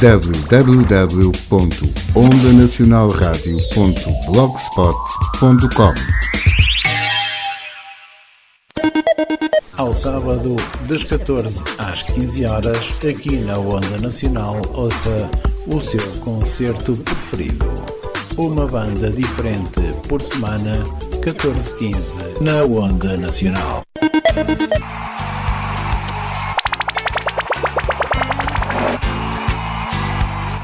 www.ondanacionalradio.blogspot.com Ao sábado, das 14 às 15 horas, aqui na Onda Nacional, ouça o seu concerto preferido. Uma banda diferente por semana, 14-15, na Onda Nacional.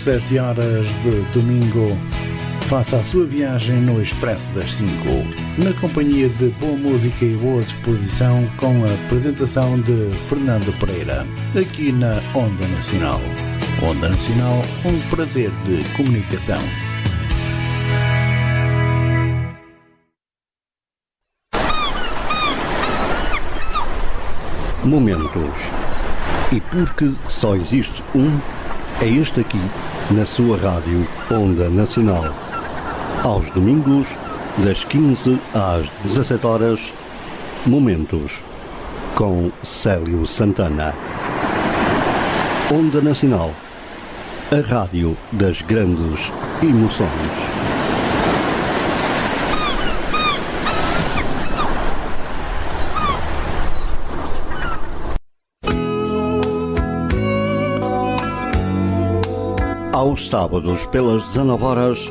17 horas de domingo, faça a sua viagem no Expresso das 5, na companhia de boa música e boa disposição, com a apresentação de Fernando Pereira, aqui na Onda Nacional. Onda Nacional, um prazer de comunicação. Momentos. E porque só existe um, é este aqui, na sua rádio Onda Nacional. Aos domingos, das 15 às 17 horas, Momentos, com Célio Santana. Onda Nacional, a rádio das grandes emoções. Aos sábados, pelas 19 horas,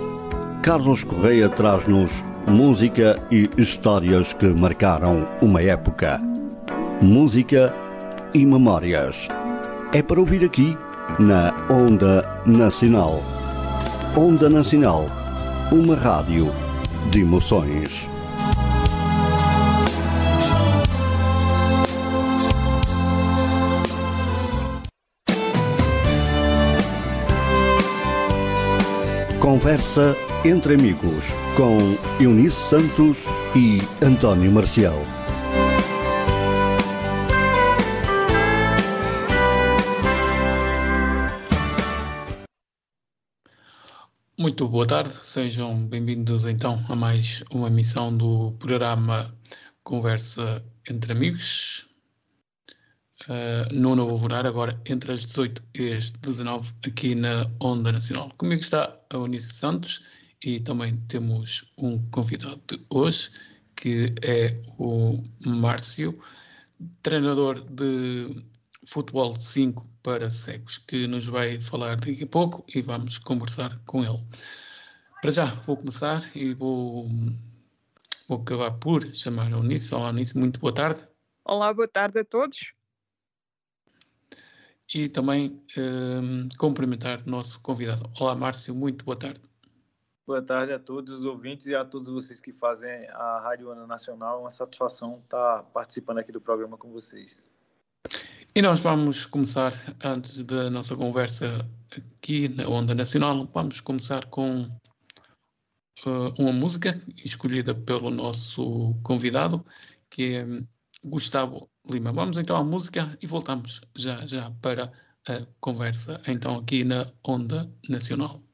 Carlos Correia traz-nos música e histórias que marcaram uma época. Música e memórias. É para ouvir aqui na Onda Nacional. Onda Nacional, uma rádio de emoções. Conversa entre amigos com Eunice Santos e António Marcial. Muito boa tarde, sejam bem-vindos então a mais uma emissão do programa Conversa entre Amigos. Uh, no novo horário, agora entre as 18 e as 19, aqui na Onda Nacional. Comigo está a Unice Santos e também temos um convidado de hoje, que é o Márcio, treinador de futebol 5 para cegos, que nos vai falar daqui a pouco e vamos conversar com ele. Para já, vou começar e vou, vou acabar por chamar a Unice. Olá, Unice, muito boa tarde. Olá, boa tarde a todos. E também um, cumprimentar o nosso convidado. Olá, Márcio, muito boa tarde. Boa tarde a todos os ouvintes e a todos vocês que fazem a Rádio Ana Nacional. Uma satisfação estar participando aqui do programa com vocês. E nós vamos começar, antes da nossa conversa aqui na Onda Nacional, vamos começar com uh, uma música escolhida pelo nosso convidado, que é Gustavo Lima. Vamos então à música e voltamos já já para a conversa, então aqui na Onda Nacional.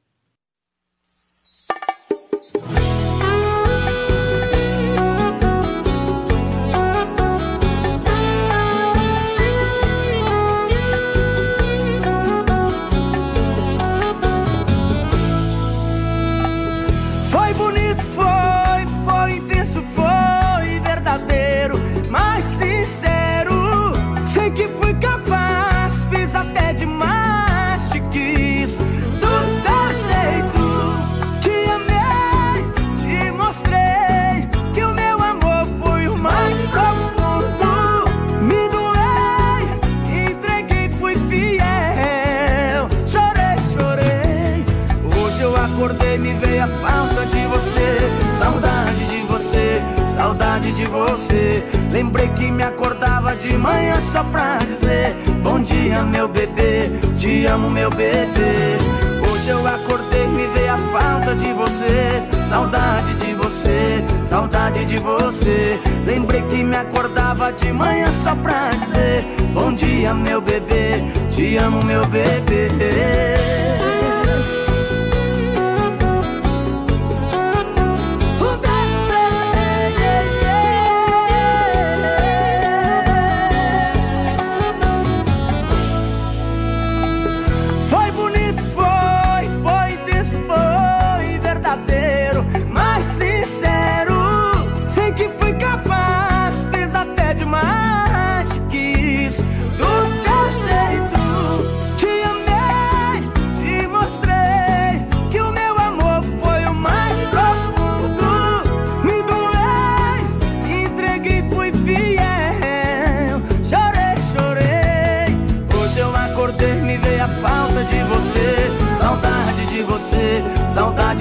De você. Lembrei que me acordava de manhã só pra dizer Bom dia, meu bebê, te amo, meu bebê. Hoje eu acordei, me veio a falta de você. Saudade de você, saudade de você. Lembrei que me acordava de manhã só pra dizer Bom dia, meu bebê, te amo, meu bebê.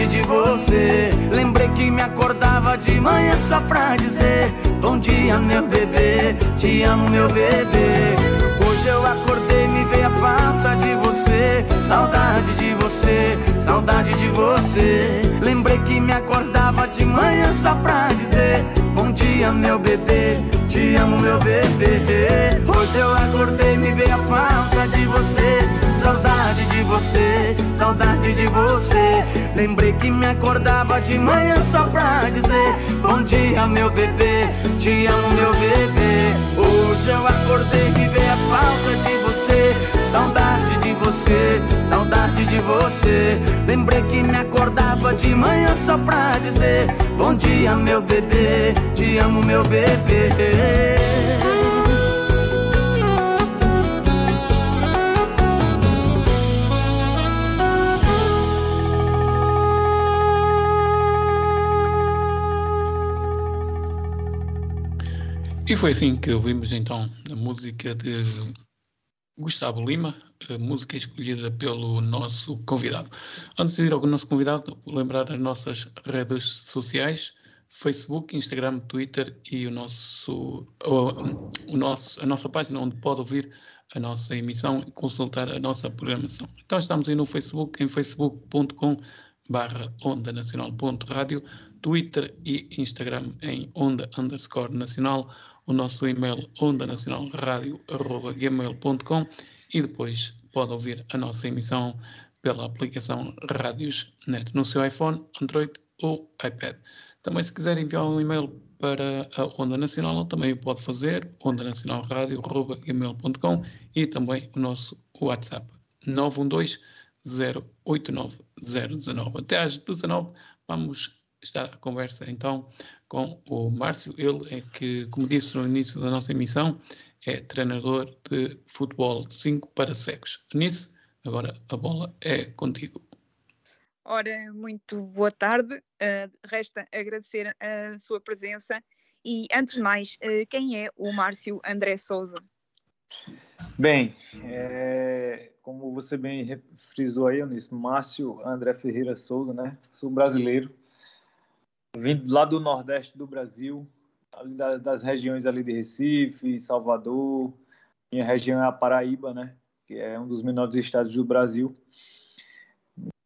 Saudade de você. Lembrei que me acordava de manhã só pra dizer: Bom dia, meu bebê, te amo, meu bebê. Hoje eu acordei, me veio a falta de você. Saudade de você, saudade de você. Lembrei que me acordava de manhã só pra dizer: Bom dia, meu bebê, te amo, meu bebê. Hoje eu acordei, me veio a falta de você. Saudade de você, saudade de você. Lembrei que me acordava de manhã só pra dizer: Bom dia, meu bebê, te amo, meu bebê. Hoje eu acordei, me veio a falta de você. Saudade de você, saudade de você. Lembrei que me acordava de manhã só pra dizer: Bom dia, meu bebê, te amo, meu bebê. E foi assim que ouvimos então a música de Gustavo Lima, música escolhida pelo nosso convidado. Antes de ir ao nosso convidado, lembrar as nossas redes sociais, Facebook, Instagram, Twitter e o nosso, o, o nosso, a nossa página onde pode ouvir a nossa emissão e consultar a nossa programação. Então estamos aí no Facebook, em facebook.com barra onda nacional.rádio, Twitter e Instagram em onda underscore nacional, o nosso e-mail ondanacionalradio.gmail.com e depois pode ouvir a nossa emissão pela aplicação Rádios Net no seu iPhone, Android ou iPad. Também se quiser enviar um e-mail para a Onda Nacional, também o pode fazer, ondanacionalradio.gmail.com e também o nosso WhatsApp 912 089 019. Até às 19 vamos estar a conversa então com o Márcio. Ele é que, como disse no início da nossa emissão, é treinador de futebol 5 para cegos. Nisso, agora a bola é contigo. Ora, muito boa tarde. Uh, resta agradecer a sua presença e, antes de mais, uh, quem é o Márcio André Souza? Bem, é, como você bem frisou aí, Eunice, Márcio André Ferreira Souza, né? Sou brasileiro, vindo lá do Nordeste do Brasil, das regiões ali de Recife, Salvador, minha região é a Paraíba, né? Que é um dos menores estados do Brasil,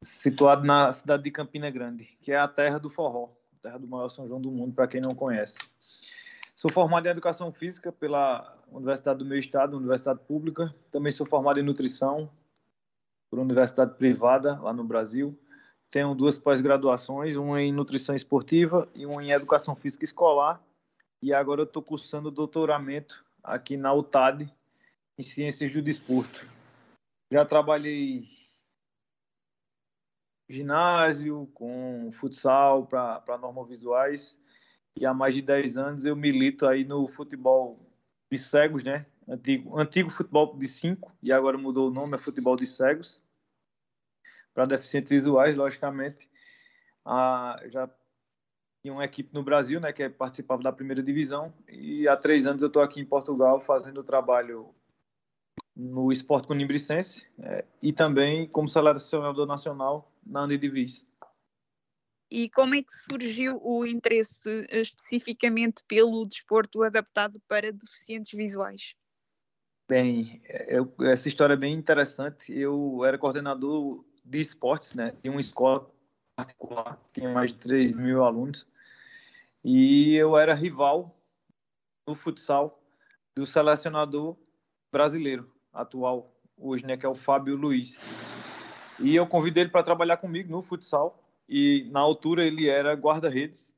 situado na cidade de Campina Grande, que é a terra do forró, terra do maior São João do mundo, para quem não conhece. Sou formado em Educação Física pela Universidade do meu estado, Universidade Pública. Também sou formado em Nutrição por Universidade Privada, lá no Brasil. Tenho duas pós-graduações, uma em Nutrição Esportiva e uma em Educação Física Escolar. E agora eu estou cursando doutoramento aqui na UTAD, em Ciências do Desporto. Já trabalhei ginásio, com futsal para normovisuais e há mais de 10 anos eu milito aí no futebol de cegos, né? Antigo, antigo futebol de 5 e agora mudou o nome, é futebol de cegos. Para deficientes visuais, logicamente. Já tinha uma equipe no Brasil, né, que participava da primeira divisão e há três anos eu estou aqui em Portugal fazendo trabalho no Esporte Conimbricense é, e também como selecionador nacional na Andy Divis. E como é que surgiu o interesse especificamente pelo desporto adaptado para deficientes visuais? Bem, eu, essa história é bem interessante. Eu era coordenador de esportes, né, de uma escola particular, tinha mais de 3 mil alunos, e eu era rival no futsal do selecionador brasileiro atual, hoje, né, que é o Fábio Luiz. E eu convidei ele para trabalhar comigo no futsal, e na altura ele era guarda-redes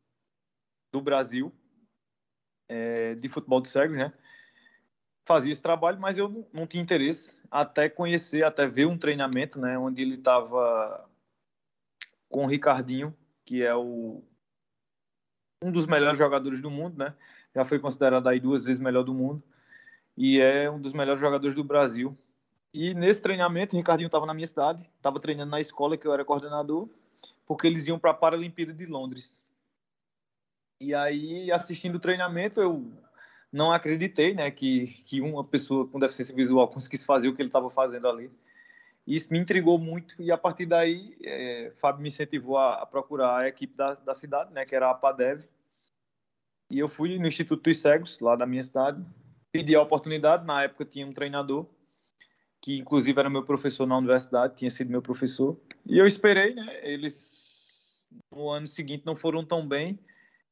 do Brasil, é, de futebol de cegos, né? Fazia esse trabalho, mas eu não tinha interesse até conhecer, até ver um treinamento, né? Onde ele estava com o Ricardinho, que é o, um dos melhores jogadores do mundo, né? Já foi considerado aí duas vezes melhor do mundo e é um dos melhores jogadores do Brasil. E nesse treinamento, o Ricardinho estava na minha cidade, estava treinando na escola que eu era coordenador, porque eles iam para a Paralimpíada de Londres. E aí, assistindo o treinamento, eu não acreditei, né, que, que uma pessoa com deficiência visual conseguisse fazer o que ele estava fazendo ali. Isso me intrigou muito e a partir daí, é, Fábio me incentivou a, a, procurar a equipe da, da cidade, né, que era a APADEV. E eu fui no Instituto dos Cegos, lá da minha cidade, pedi a oportunidade, na época tinha um treinador, que inclusive era meu professor na universidade, tinha sido meu professor, e eu esperei, né, eles no ano seguinte não foram tão bem,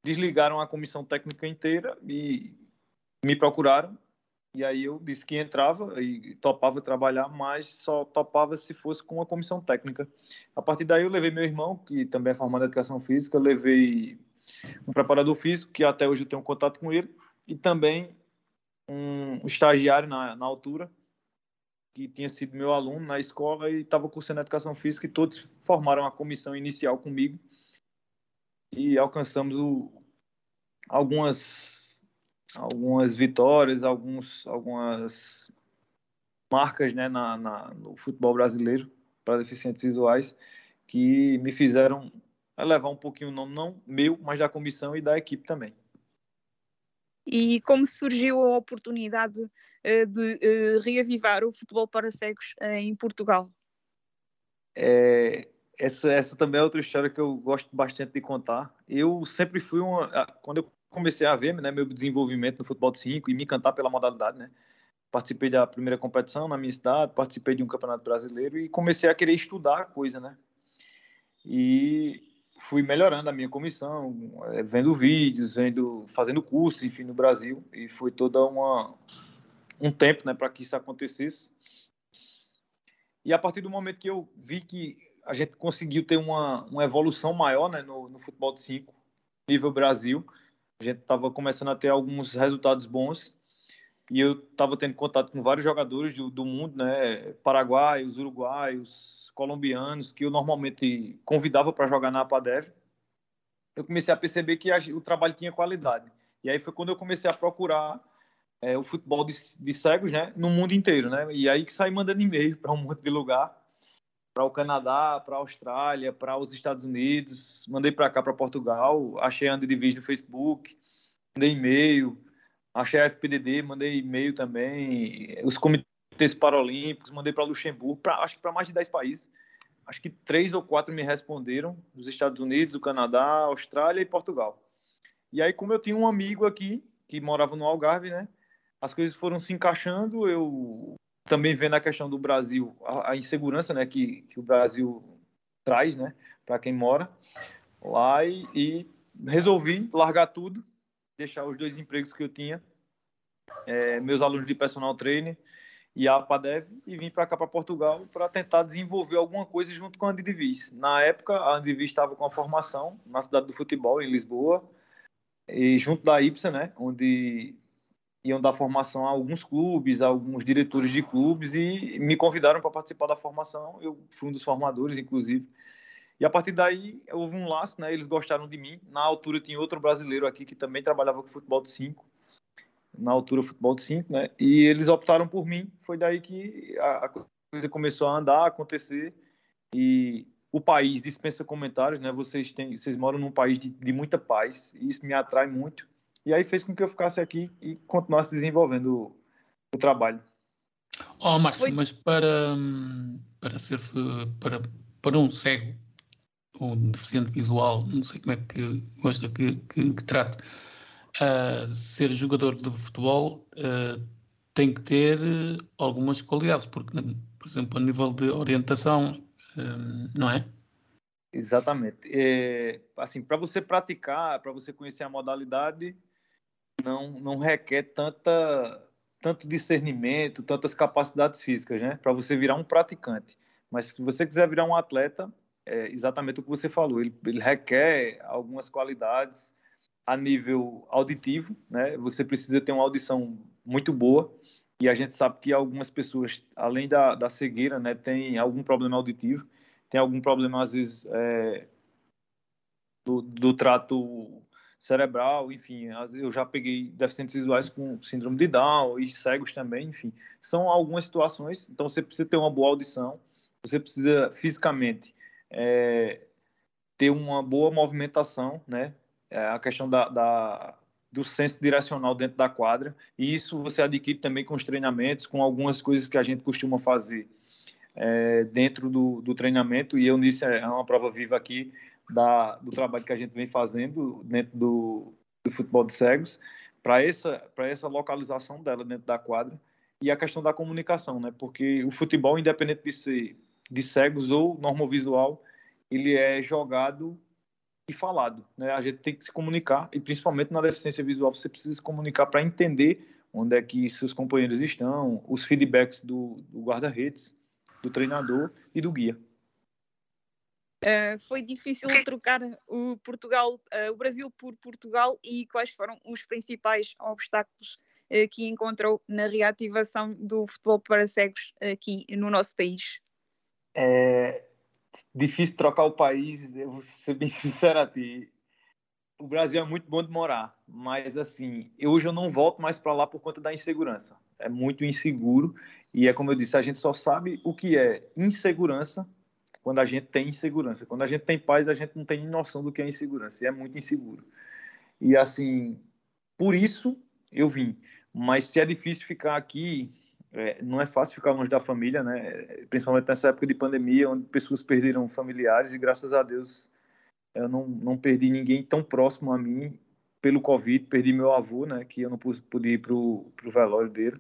desligaram a comissão técnica inteira e me procuraram e aí eu disse que entrava e topava trabalhar, mas só topava se fosse com a comissão técnica. A partir daí eu levei meu irmão, que também é formado em educação física, levei um preparador físico, que até hoje eu tenho contato com ele, e também um estagiário na, na altura, que tinha sido meu aluno na escola e estava cursando educação física, e todos formaram a comissão inicial comigo e alcançamos o, algumas algumas vitórias, alguns, algumas marcas né, na, na, no futebol brasileiro para deficientes visuais que me fizeram levar um pouquinho o nome não meu, mas da comissão e da equipe também. E como surgiu a oportunidade uh, de uh, reavivar o futebol para cegos em Portugal? É, essa, essa também é outra história que eu gosto bastante de contar. Eu sempre fui uma. Quando eu comecei a ver né, meu desenvolvimento no futebol de 5 e me encantar pela modalidade, né? Participei da primeira competição na minha cidade, participei de um campeonato brasileiro e comecei a querer estudar a coisa, né? E fui melhorando a minha comissão, eh, vendo vídeos, vendo, fazendo cursos, enfim, no Brasil e foi toda uma um tempo, né, para que isso acontecesse. E a partir do momento que eu vi que a gente conseguiu ter uma, uma evolução maior, né, no, no futebol de 5, nível Brasil, a gente estava começando a ter alguns resultados bons e eu estava tendo contato com vários jogadores do, do, mundo, né, paraguaios, uruguaios, colombianos, que eu normalmente convidava para jogar na APADEV. Eu comecei a perceber que a, o trabalho tinha qualidade. E aí foi quando eu comecei a procurar é, o futebol de, de, cegos, né, no mundo inteiro, né? E aí que saí mandando e-mail para um monte de lugar para o Canadá, para a Austrália, para os Estados Unidos, mandei para cá, para Portugal, achei a Andidivis no Facebook, mandei e-mail, achei a FPDD, mandei e-mail também, os comitês paralímpicos, mandei para Luxemburgo, pra, acho que para mais de 10 países. Acho que três ou quatro me responderam, dos Estados Unidos, o Canadá, Austrália e Portugal. E aí, como eu tinha um amigo aqui, que morava no Algarve, né? As coisas foram se encaixando, eu também vendo a questão do Brasil, a, a insegurança né, que, que o Brasil traz né, para quem mora lá e, e, resolvi largar tudo, deixar os dois empregos que eu tinha, é, meus alunos de personal trainer e a APADEV, e vim para cá, para Portugal, para tentar desenvolver alguma coisa junto com a Andivis. Na época, a Andivis estava com a formação na cidade do futebol, em Lisboa, e junto da IPSA, né, onde iam dar formação a alguns clubes, a alguns diretores de clubes e me convidaram para participar da formação. Eu fui um dos formadores, inclusive. E a partir daí houve um laço, né? Eles gostaram de mim. Na altura tinha outro brasileiro aqui que também trabalhava com futebol de 5. Na altura futebol de 5, né? E eles optaram por mim. Foi daí que a, coisa começou a andar, a acontecer. E o país dispensa comentários, né? Vocês têm, vocês moram num país de, de muita paz. E isso me atrai muito e aí fez com que eu ficasse aqui e continuasse desenvolvendo o, o trabalho. Oh, Márcio, mas para, para ser para, para um cego um deficiente visual, não sei como é que gosta que, que, que trate, uh, ser jogador de futebol uh, tem que ter algumas qualidades, porque, por exemplo, a nível de orientação, uh, não é? Exatamente. É, assim, para você praticar, para você conhecer a modalidade, não, não requer tanta, tanto discernimento, tantas capacidades físicas, né? Para você virar um praticante. Mas se você quiser virar um atleta, é exatamente o que você falou. Ele, ele requer algumas qualidades a nível auditivo, né? Você precisa ter uma audição muito boa. E a gente sabe que algumas pessoas, além da, da cegueira, né, tem algum problema auditivo, tem algum problema, às vezes, é, do, do trato cerebral, enfim, eu já peguei deficientes visuais com síndrome de Down e cegos também, enfim, são algumas situações, então você precisa ter uma boa audição, você precisa fisicamente é, ter uma boa movimentação, né? É a questão da, da, do senso direcional dentro da quadra, e isso você adquire também com os treinamentos, com algumas coisas que a gente costuma fazer é, dentro do, do, treinamento, e eu nisso é uma prova viva aqui da, do trabalho que a gente vem fazendo dentro do, do futebol de cegos, para essa, essa localização dela dentro da quadra, e a questão da comunicação, né? Porque o futebol, independente de ser de cegos ou normovisual, ele é jogado e falado. Né? A gente tem que se comunicar, e principalmente na deficiência visual, você precisa se comunicar para entender onde é que seus companheiros estão, os feedbacks do, do guarda-redes, do treinador e do guia. Uh, foi difícil trocar o Portugal, uh, o Brasil por Portugal e quais foram os principais obstáculos uh, que encontrou na reativação do futebol para cegos aqui no nosso país? É difícil trocar o país, vou ser bem sincero a ti. O Brasil é muito bom de morar, mas assim, hoje eu não volto mais para lá por conta da insegurança. É muito inseguro e é como eu disse, a gente só sabe o que é insegurança quando a gente tem insegurança. Quando a gente tem paz, a gente não tem noção do que é insegurança, e é muito inseguro. E assim, por isso eu vim. Mas se é difícil ficar aqui, é, não é fácil ficar longe da família, né? Principalmente nessa época de pandemia, onde pessoas perderam familiares e graças a Deus eu não, não perdi ninguém tão próximo a mim pelo Covid. Perdi meu avô, né? Que eu não pude, ir pro, pro velório dele,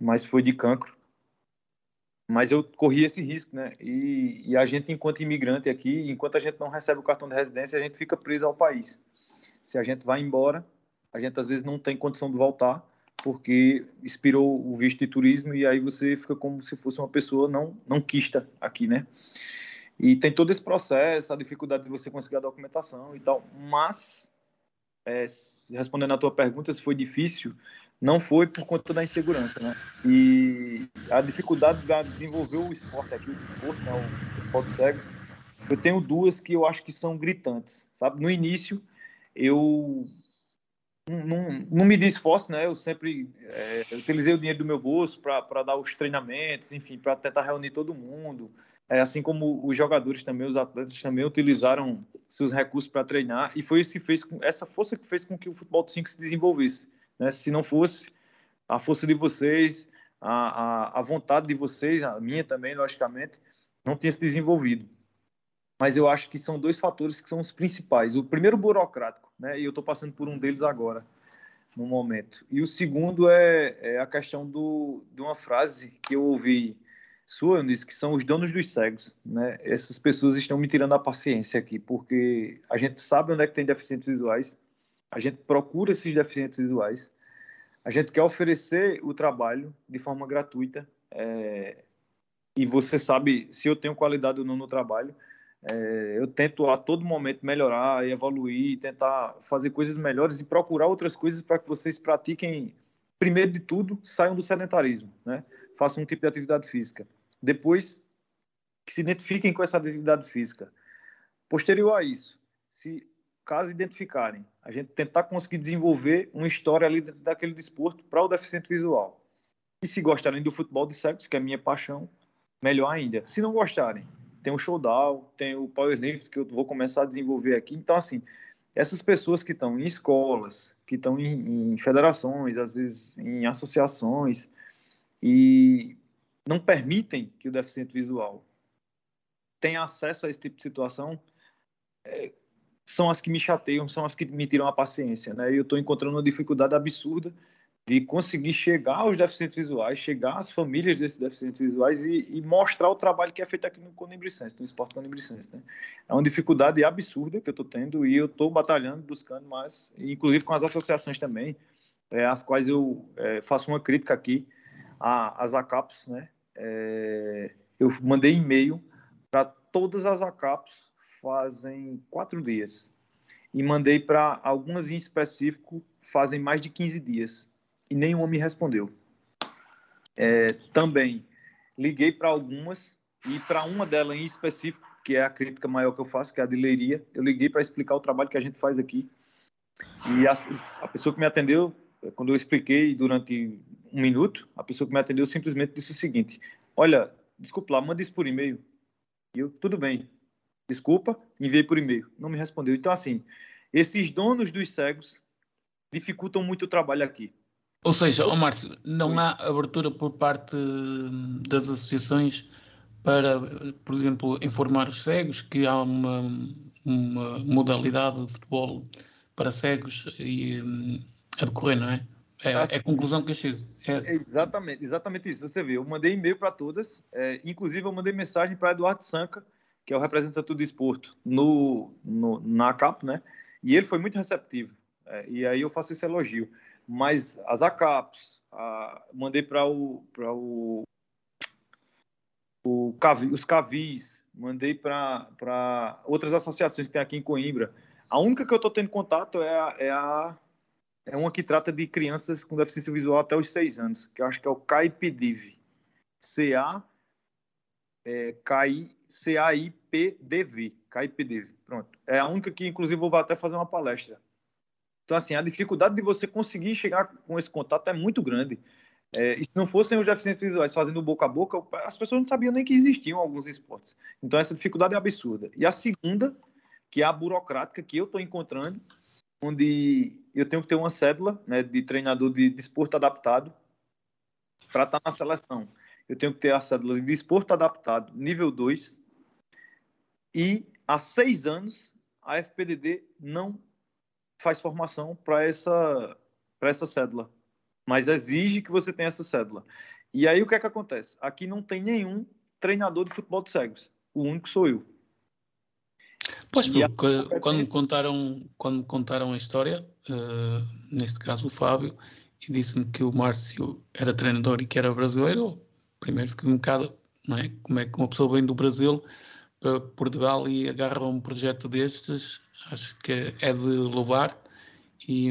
mas foi de cancro. Mas eu corri esse risco, né? E, e a gente, enquanto imigrante aqui, enquanto a gente não recebe o cartão de residência, a gente fica preso ao país. Se a gente vai embora, a gente às vezes não tem condição de voltar porque expirou o visto de turismo e aí você fica como se fosse uma pessoa não não quista aqui, né? E tem todo esse processo, a dificuldade de você conseguir a documentação e tal. Mas, é, respondendo à tua pergunta, se foi difícil, não foi por conta da insegurança, né? E a dificuldade de desenvolver o esporte aqui, o esporte, né? O futebol de cegos, eu tenho duas que eu acho que são gritantes, sabe? No início, eu não, não me dei esforço, né? Eu sempre é, utilizei o dinheiro do meu bolso para dar os treinamentos, enfim, para tentar reunir todo mundo. É, assim como os jogadores também, os atletas também utilizaram seus recursos para treinar. E foi isso que fez com, essa força que fez com que o futebol de 5 se desenvolvesse. Né? Se não fosse a força de vocês, a, a, a vontade de vocês, a minha também, logicamente, não tinha se desenvolvido mas eu acho que são dois fatores que são os principais. O primeiro, burocrático, né? e eu estou passando por um deles agora, no momento. E o segundo é, é a questão do, de uma frase que eu ouvi sua, que são os donos dos cegos. Né? Essas pessoas estão me tirando a paciência aqui, porque a gente sabe onde é que tem deficientes visuais, a gente procura esses deficientes visuais, a gente quer oferecer o trabalho de forma gratuita, é, e você sabe se eu tenho qualidade ou não no trabalho, é, eu tento a todo momento melhorar, evoluir, tentar fazer coisas melhores e procurar outras coisas para que vocês pratiquem, primeiro de tudo, saiam do sedentarismo, né? Façam um tipo de atividade física. Depois, que se identifiquem com essa atividade física. Posterior a isso, se caso identificarem, a gente tentar conseguir desenvolver uma história ali dentro daquele desporto para o deficiente visual. E se gostarem do futebol de sexo, que é a minha paixão, melhor ainda. Se não gostarem, tem o showdown, tem o powerlift que eu vou começar a desenvolver aqui. Então, assim, essas pessoas que estão em escolas, que estão em, em, federações, às vezes em associações, e não permitem que o deficiente visual tenha acesso a esse tipo de situação, é, são as que me chateiam, são as que me tiram a paciência, né? E eu estou encontrando uma dificuldade absurda de conseguir chegar aos deficientes visuais, chegar às famílias desses deficientes visuais e, e mostrar o trabalho que é feito aqui no Conibricense, no esporte Conibricense. Né? É uma dificuldade absurda que eu estou tendo e eu estou batalhando, buscando mais, inclusive com as associações também, é, as quais eu é, faço uma crítica aqui às ACAPs. Né? É, eu mandei e-mail para todas as ACAPs fazem quatro dias e mandei para algumas em específico fazem mais de 15 dias e nenhuma me respondeu. É, também liguei para algumas e para uma delas em específico, que é a crítica maior que eu faço, que é a de Leiria, eu liguei para explicar o trabalho que a gente faz aqui. E a, a pessoa que me atendeu, quando eu expliquei durante um minuto, a pessoa que me atendeu simplesmente disse o seguinte: Olha, desculpa lá, manda isso por e-mail. E eu, tudo bem, desculpa, enviei por e-mail. Não me respondeu. Então, assim, esses donos dos cegos dificultam muito o trabalho aqui. Ou seja, oh Márcio, não há abertura por parte das associações para, por exemplo, informar os cegos que há uma, uma modalidade de futebol para cegos e hum, a decorrer, não é? É, é a conclusão que eu chego. É. exatamente, exatamente isso. Você vê, eu mandei e-mail para todas, é, inclusive eu mandei mensagem para Eduardo Sanca, que é o representante do desporto no, no, na CAP, né? E ele foi muito receptivo. É, e aí eu faço esse elogio mas as ACAPs, a, mandei para o, o, o os CAVIs, mandei para outras associações que tem aqui em Coimbra. A única que eu estou tendo contato é a, é a é uma que trata de crianças com deficiência visual até os seis anos, que eu acho que é o CAIPDV. C-A é, C-A-I-P-D-V. CAIPDV. Pronto. É a única que, inclusive, vou até fazer uma palestra então, assim, a dificuldade de você conseguir chegar com esse contato é muito grande. É, e se não fossem os deficientes visuais fazendo boca a boca, as pessoas não sabiam nem que existiam alguns esportes. Então, essa dificuldade é absurda. E a segunda, que é a burocrática que eu estou encontrando, onde eu tenho que ter uma cédula né, de treinador de desporto adaptado para estar tá na seleção. Eu tenho que ter a cédula de desporto adaptado nível 2 e há seis anos a FPDD não faz formação para essa, para essa cédula, mas exige que você tenha essa cédula. E aí o que é que acontece? Aqui não tem nenhum treinador de futebol de cegos. O único sou eu. Pois, porque quando, contaram, quando contaram a história, uh, neste caso o Fábio, e disse-me que o Márcio era treinador e que era brasileiro, primeiro fiquei um bocado, não é? Como é que uma pessoa vem do Brasil para Portugal e agarra um projeto destes, acho que é de louvar e,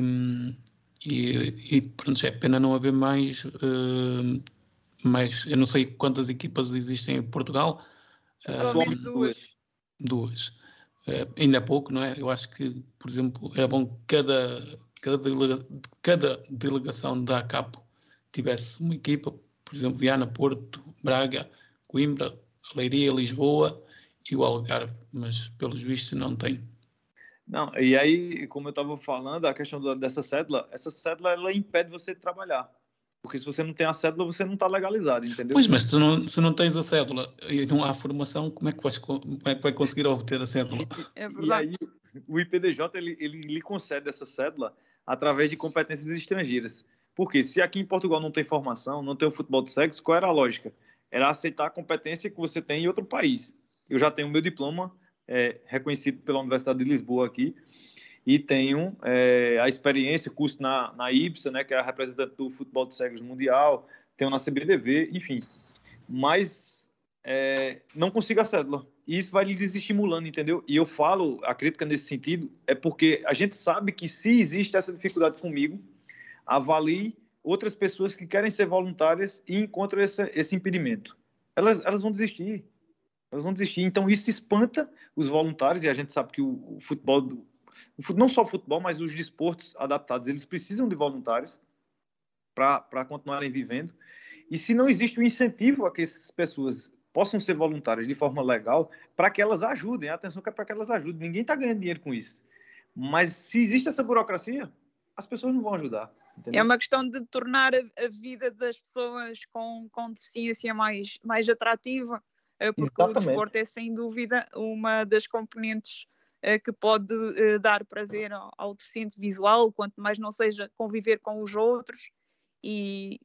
e, e pronto, é pena não haver mais, uh, mais, eu não sei quantas equipas existem em Portugal. Uh, duas. Duas. Uh, ainda é pouco, não é? Eu acho que, por exemplo, era bom que cada, cada, delega, cada delegação da ACAPO tivesse uma equipa, por exemplo, Viana, Porto, Braga, Coimbra, Leiria, Lisboa e o Algarve, mas pelos vistos não tem. Não, e aí, como eu estava falando, a questão dessa cédula, essa cédula ela impede você de trabalhar. Porque se você não tem a cédula, você não está legalizado, entendeu? Pois, mas se não, se não tens a cédula e não há formação, como é que, vais, como é que vai conseguir obter a cédula? É e aí, o IPDJ, ele, ele lhe concede essa cédula através de competências estrangeiras. Porque se aqui em Portugal não tem formação, não tem o futebol de sexo, qual era a lógica? Era aceitar a competência que você tem em outro país. Eu já tenho meu diploma é, reconhecido pela Universidade de Lisboa aqui, e tenho é, a experiência, curso na, na IBSA, né, que é a representante do futebol de cegos mundial, tenho na CBDV, enfim. Mas é, não consigo a cédula. E isso vai lhe desestimulando, entendeu? E eu falo, a crítica nesse sentido, é porque a gente sabe que se existe essa dificuldade comigo, avalie outras pessoas que querem ser voluntárias e encontram esse, esse impedimento. Elas, elas vão desistir elas vão desistir. Então isso espanta os voluntários e a gente sabe que o, o futebol, do, o, não só o futebol, mas os desportos adaptados, eles precisam de voluntários para continuarem vivendo. E se não existe o um incentivo a que essas pessoas possam ser voluntárias de forma legal, para que elas ajudem, atenção que é para que elas ajudem. Ninguém está ganhando dinheiro com isso. Mas se existe essa burocracia, as pessoas não vão ajudar. Entendeu? É uma questão de tornar a, a, vida das pessoas com, com deficiência mais, mais atrativa. Eh, porque Exatamente. o desporto é sem dúvida uma das componentes que pode dar prazer ao, ao deficiente visual, quanto mais não seja conviver com os outros. E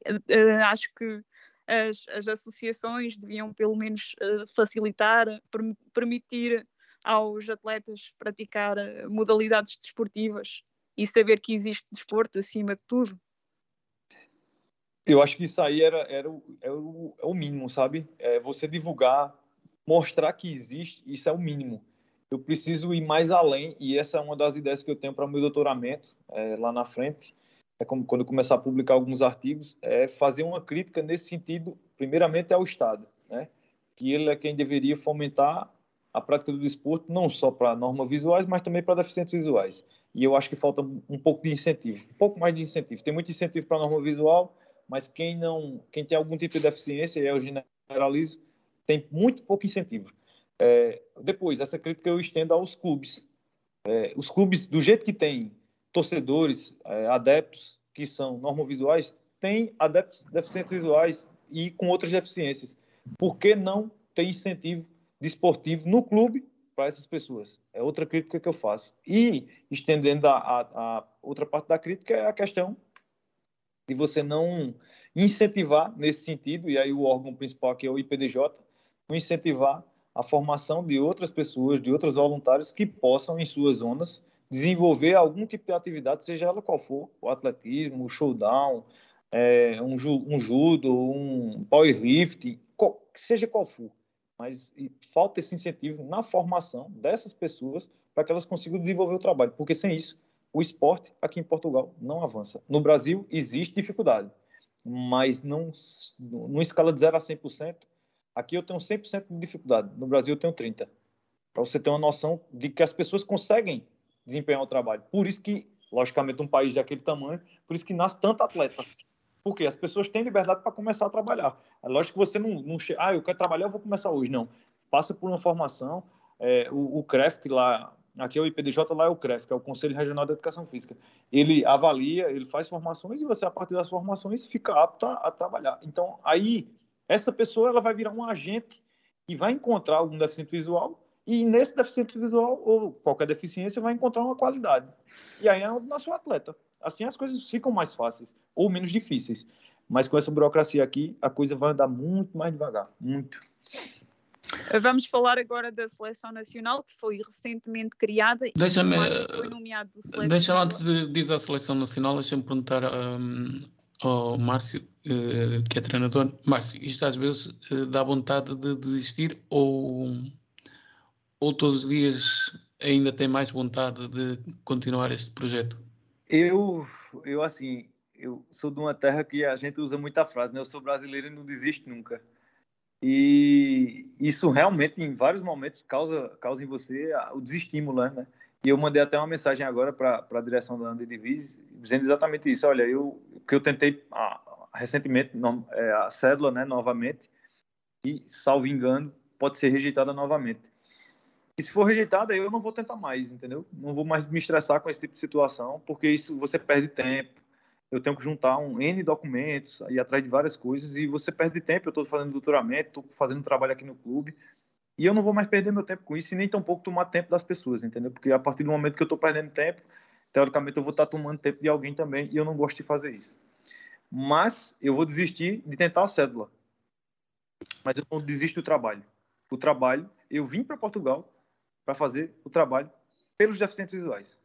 acho que as, as, associações deviam pelo menos facilitar, per, permitir aos atletas praticar modalidades desportivas e saber que existe desporto acima de tudo. Eu acho que isso aí era, era, o, era o, é o mínimo, sabe? É você divulgar, mostrar que existe, isso é o mínimo. Eu preciso ir mais além, e essa é uma das ideias que eu tenho para o meu doutoramento é, lá na frente. É como quando eu começar a publicar alguns artigos, é fazer uma crítica nesse sentido, primeiramente ao Estado, né? Que ele é quem deveria fomentar a prática do desporto, não só para normas visuais, mas também para deficientes visuais. E eu acho que falta um pouco de incentivo, um pouco mais de incentivo. Tem muito incentivo para a norma visual, mas quem não, quem tem algum tipo de deficiência, eu generalizo, tem muito pouco incentivo. É, depois, essa crítica eu estendo aos clubes. É, os clubes, do jeito que tem torcedores, é, adeptos que são normovisuais, tem adeptos deficientes visuais e com outras deficiências. Por que não tem incentivo desportivo no clube para essas pessoas? É outra crítica que eu faço. E, estendendo a, a, a outra parte da crítica, é a questão de você não incentivar nesse sentido, e aí o órgão principal que é o IPDJ, incentivar a formação de outras pessoas, de outros voluntários que possam, em suas zonas, desenvolver algum tipo de atividade, seja ela qual for, o atletismo, o showdown, é, um, um judo, um powerlifting, qual, seja qual for. Mas falta esse incentivo na formação dessas pessoas para que elas consigam desenvolver o trabalho, porque sem isso o esporte aqui em Portugal não avança. No Brasil existe dificuldade, mas não numa escala de 0 a 100%, aqui eu tenho 100% de dificuldade, no Brasil eu tenho 30. Para você ter uma noção de que as pessoas conseguem desempenhar o trabalho. Por isso que, logicamente, um país daquele tamanho, por isso que nasce tanto atleta. Porque as pessoas têm liberdade para começar a trabalhar. É lógico que você não, não chega, ah, eu quero trabalhar, eu vou começar hoje. Não. Passa por uma formação. É, o, o CREF, que lá Aqui é o IPDJ, lá é o CREF, que é o Conselho Regional de Educação Física. Ele avalia, ele faz formações e você, a partir das formações, fica apto a, a trabalhar. Então, aí, essa pessoa ela vai virar um agente e vai encontrar algum deficiente visual e nesse deficiente visual ou qualquer deficiência vai encontrar uma qualidade. E aí é o atleta. Assim as coisas ficam mais fáceis ou menos difíceis. Mas com essa burocracia aqui, a coisa vai andar muito mais devagar, muito. Vamos falar agora da seleção nacional que foi recentemente criada deixa-me, foi nomeado Deixa-me antes de dizer a seleção nacional, deixa-me perguntar um, ao Márcio, uh, que é treinador. Márcio, isto às vezes uh, dá vontade de desistir ou, ou todos os dias ainda tem mais vontade de continuar este projeto? Eu, eu assim, eu sou de uma terra que a gente usa muita frase, né? Eu sou brasileiro e não desisto nunca. E isso realmente, em vários momentos, causa, causa em você o desestímulo, né? E eu mandei até uma mensagem agora para a direção da Divise, dizendo exatamente isso. Olha, eu que eu tentei ah, recentemente não, é, a cédula, né, novamente, e, salvo engano, pode ser rejeitada novamente. E se for rejeitada, eu não vou tentar mais, entendeu? Não vou mais me estressar com esse tipo de situação, porque isso você perde tempo, eu tenho que juntar um N documentos, ir atrás de várias coisas, e você perde tempo. Eu estou fazendo doutoramento, estou fazendo trabalho aqui no clube, e eu não vou mais perder meu tempo com isso, e nem tampouco tomar tempo das pessoas, entendeu? Porque a partir do momento que eu estou perdendo tempo, teoricamente eu vou estar tomando tempo de alguém também, e eu não gosto de fazer isso. Mas eu vou desistir de tentar a cédula. Mas eu não desisto do trabalho. O trabalho, eu vim para Portugal para fazer o trabalho pelos deficientes visuais.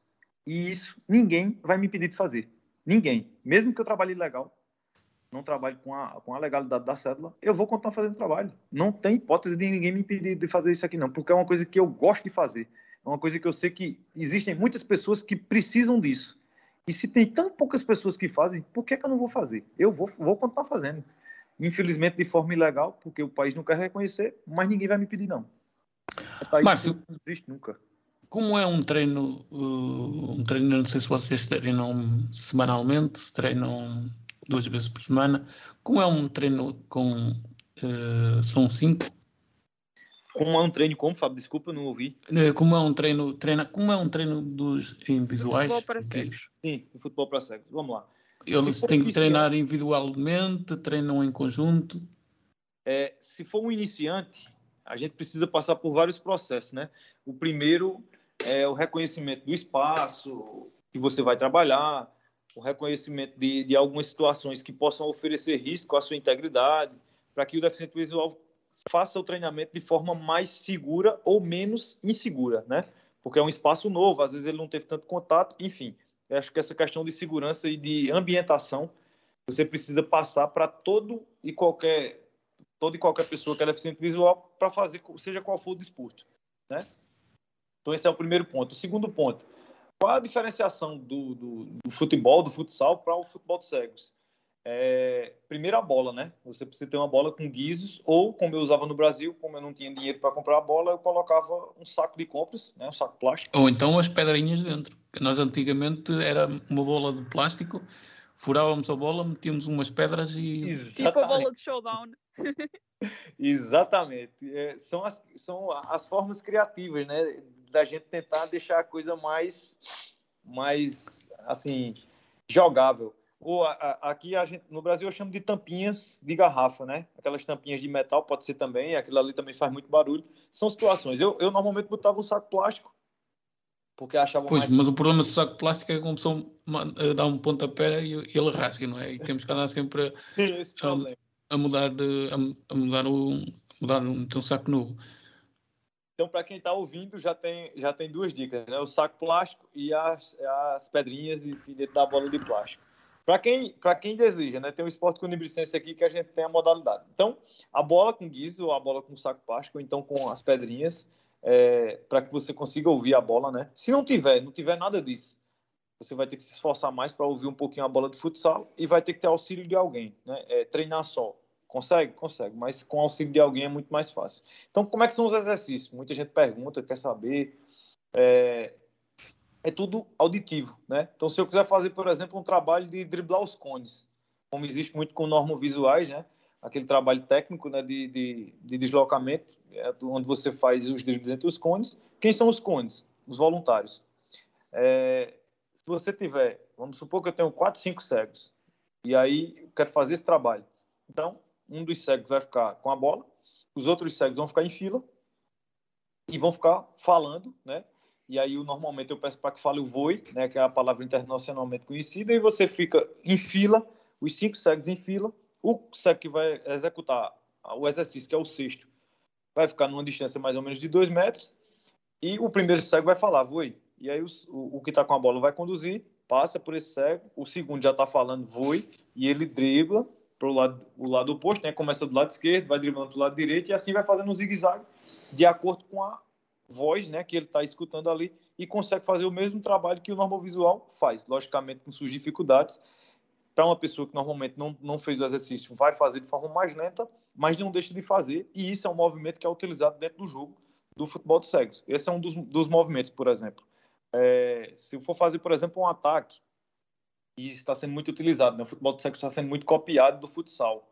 E isso ninguém vai me impedir de fazer. Ninguém. Mesmo que eu trabalhe legal, não trabalhe com a, com a legalidade da cédula, eu vou continuar fazendo trabalho. Não tem hipótese de ninguém me impedir de fazer isso aqui, não, porque é uma coisa que eu gosto de fazer. É uma coisa que eu sei que existem muitas pessoas que precisam disso. E se tem tão poucas pessoas que fazem, por que, que eu não vou fazer? Eu vou, vou continuar fazendo. Infelizmente, de forma ilegal, porque o país não quer reconhecer, mas ninguém vai me pedir, não. Márcio, não existe nunca como é um treino, uh, um treino, não sei se vocês treinam semanalmente, se treinam duas vezes por semana, como é um treino com, uh, são cinco? Como é um treino como, Fábio? Desculpa, não ouvi. Uh, como é um treino, treina, como é um treino dos invisuais? Futebol para cegos. Sim, o futebol para cegos. Vamos lá. Eles têm que treinar individualmente, treinam em conjunto? É, se for um iniciante, a gente precisa passar por vários processos, né? O primeiro é o reconhecimento do espaço que você vai trabalhar, o reconhecimento de, de algumas situações que possam oferecer risco à sua integridade, para que o deficiente visual faça o treinamento de forma mais segura ou menos insegura, né? Porque é um espaço novo, às vezes ele não teve tanto contato, enfim. Eu acho que essa questão de segurança e de ambientação você precisa passar para todo e qualquer toda e qualquer pessoa que é deficiente visual para fazer seja qual for o desporto, né? Então esse é o primeiro ponto. O segundo ponto, qual a diferenciação do, do, do futebol, do futsal para o futebol de cegos? É, primeiro a bola, né? Você precisa ter uma bola com guizos, ou como eu usava no Brasil, como eu não tinha dinheiro para comprar a bola, eu colocava um saco de compras, né? um saco plástico. Ou então as pedrinhas dentro. Nós antigamente era uma bola de plástico, furávamos a bola, metíamos umas pedras e. Exatamente. Tipo a bola de showdown. Exatamente. É, são, as, são as formas criativas, né? Da gente tentar deixar a coisa mais, mais assim, jogável ou a, a, aqui a gente, no Brasil eu chamo de tampinhas de garrafa, né? Aquelas tampinhas de metal pode ser também, aquilo ali também faz muito barulho. São situações. Eu, eu normalmente botava um saco plástico, porque achava pois, mais... mas o problema do saco plástico é que uma pessoa dá um pontapé e ele rasga, não é? E temos que andar sempre a, a, a mudar de a, a mudar o mudar um, um saco novo. Então, para quem está ouvindo, já tem, já tem duas dicas, né? O saco plástico e as, as pedrinhas enfim, dentro da bola de plástico. Para quem, quem deseja, né? Tem um esporte com uniblicência aqui que a gente tem a modalidade. Então, a bola com guizo, ou a bola com saco plástico, ou então com as pedrinhas, é, para que você consiga ouvir a bola, né? Se não tiver, não tiver nada disso, você vai ter que se esforçar mais para ouvir um pouquinho a bola de futsal e vai ter que ter auxílio de alguém, né? É, treinar só. Consegue? Consegue, mas com auxílio de alguém é muito mais fácil. Então, como é que são os exercícios? Muita gente pergunta, quer saber. É, é tudo auditivo, né? Então, se eu quiser fazer, por exemplo, um trabalho de driblar os cones, como existe muito com normovisuais, né? Aquele trabalho técnico, né, de, de, de deslocamento, é, onde você faz os dribles entre os cones. Quem são os cones? Os voluntários. É, se você tiver, vamos supor que eu tenho quatro, cinco cegos, e aí eu quero fazer esse trabalho. Então, um dos cegos vai ficar com a bola, os outros cegos vão ficar em fila e vão ficar falando, né? e aí normalmente eu peço para que fale o VOI, né, que é a palavra internacionalmente conhecida, e você fica em fila, os cinco cegos em fila, o cego que vai executar o exercício, que é o sexto, vai ficar numa distância mais ou menos de dois metros, e o primeiro cego vai falar VOI, e aí o, o, que está com a bola vai conduzir, passa por esse cego, o segundo já está falando VOI, e ele dribla para o lado, o lado oposto, né, começa do lado esquerdo, vai driblando para o lado direito, e assim vai fazendo um zigue-zague, de acordo com a voz né, que ele está escutando ali e consegue fazer o mesmo trabalho que o normovisual faz, logicamente com suas dificuldades. Para uma pessoa que normalmente não, não fez o exercício, vai fazer de forma mais lenta, mas não deixa de fazer, e isso é um movimento que é utilizado dentro do jogo do futebol de cegos. Esse é um dos, dos movimentos, por exemplo. É, se for fazer, por exemplo, um ataque, e está sendo muito utilizado, né? o futebol de cegos está sendo muito copiado do futsal.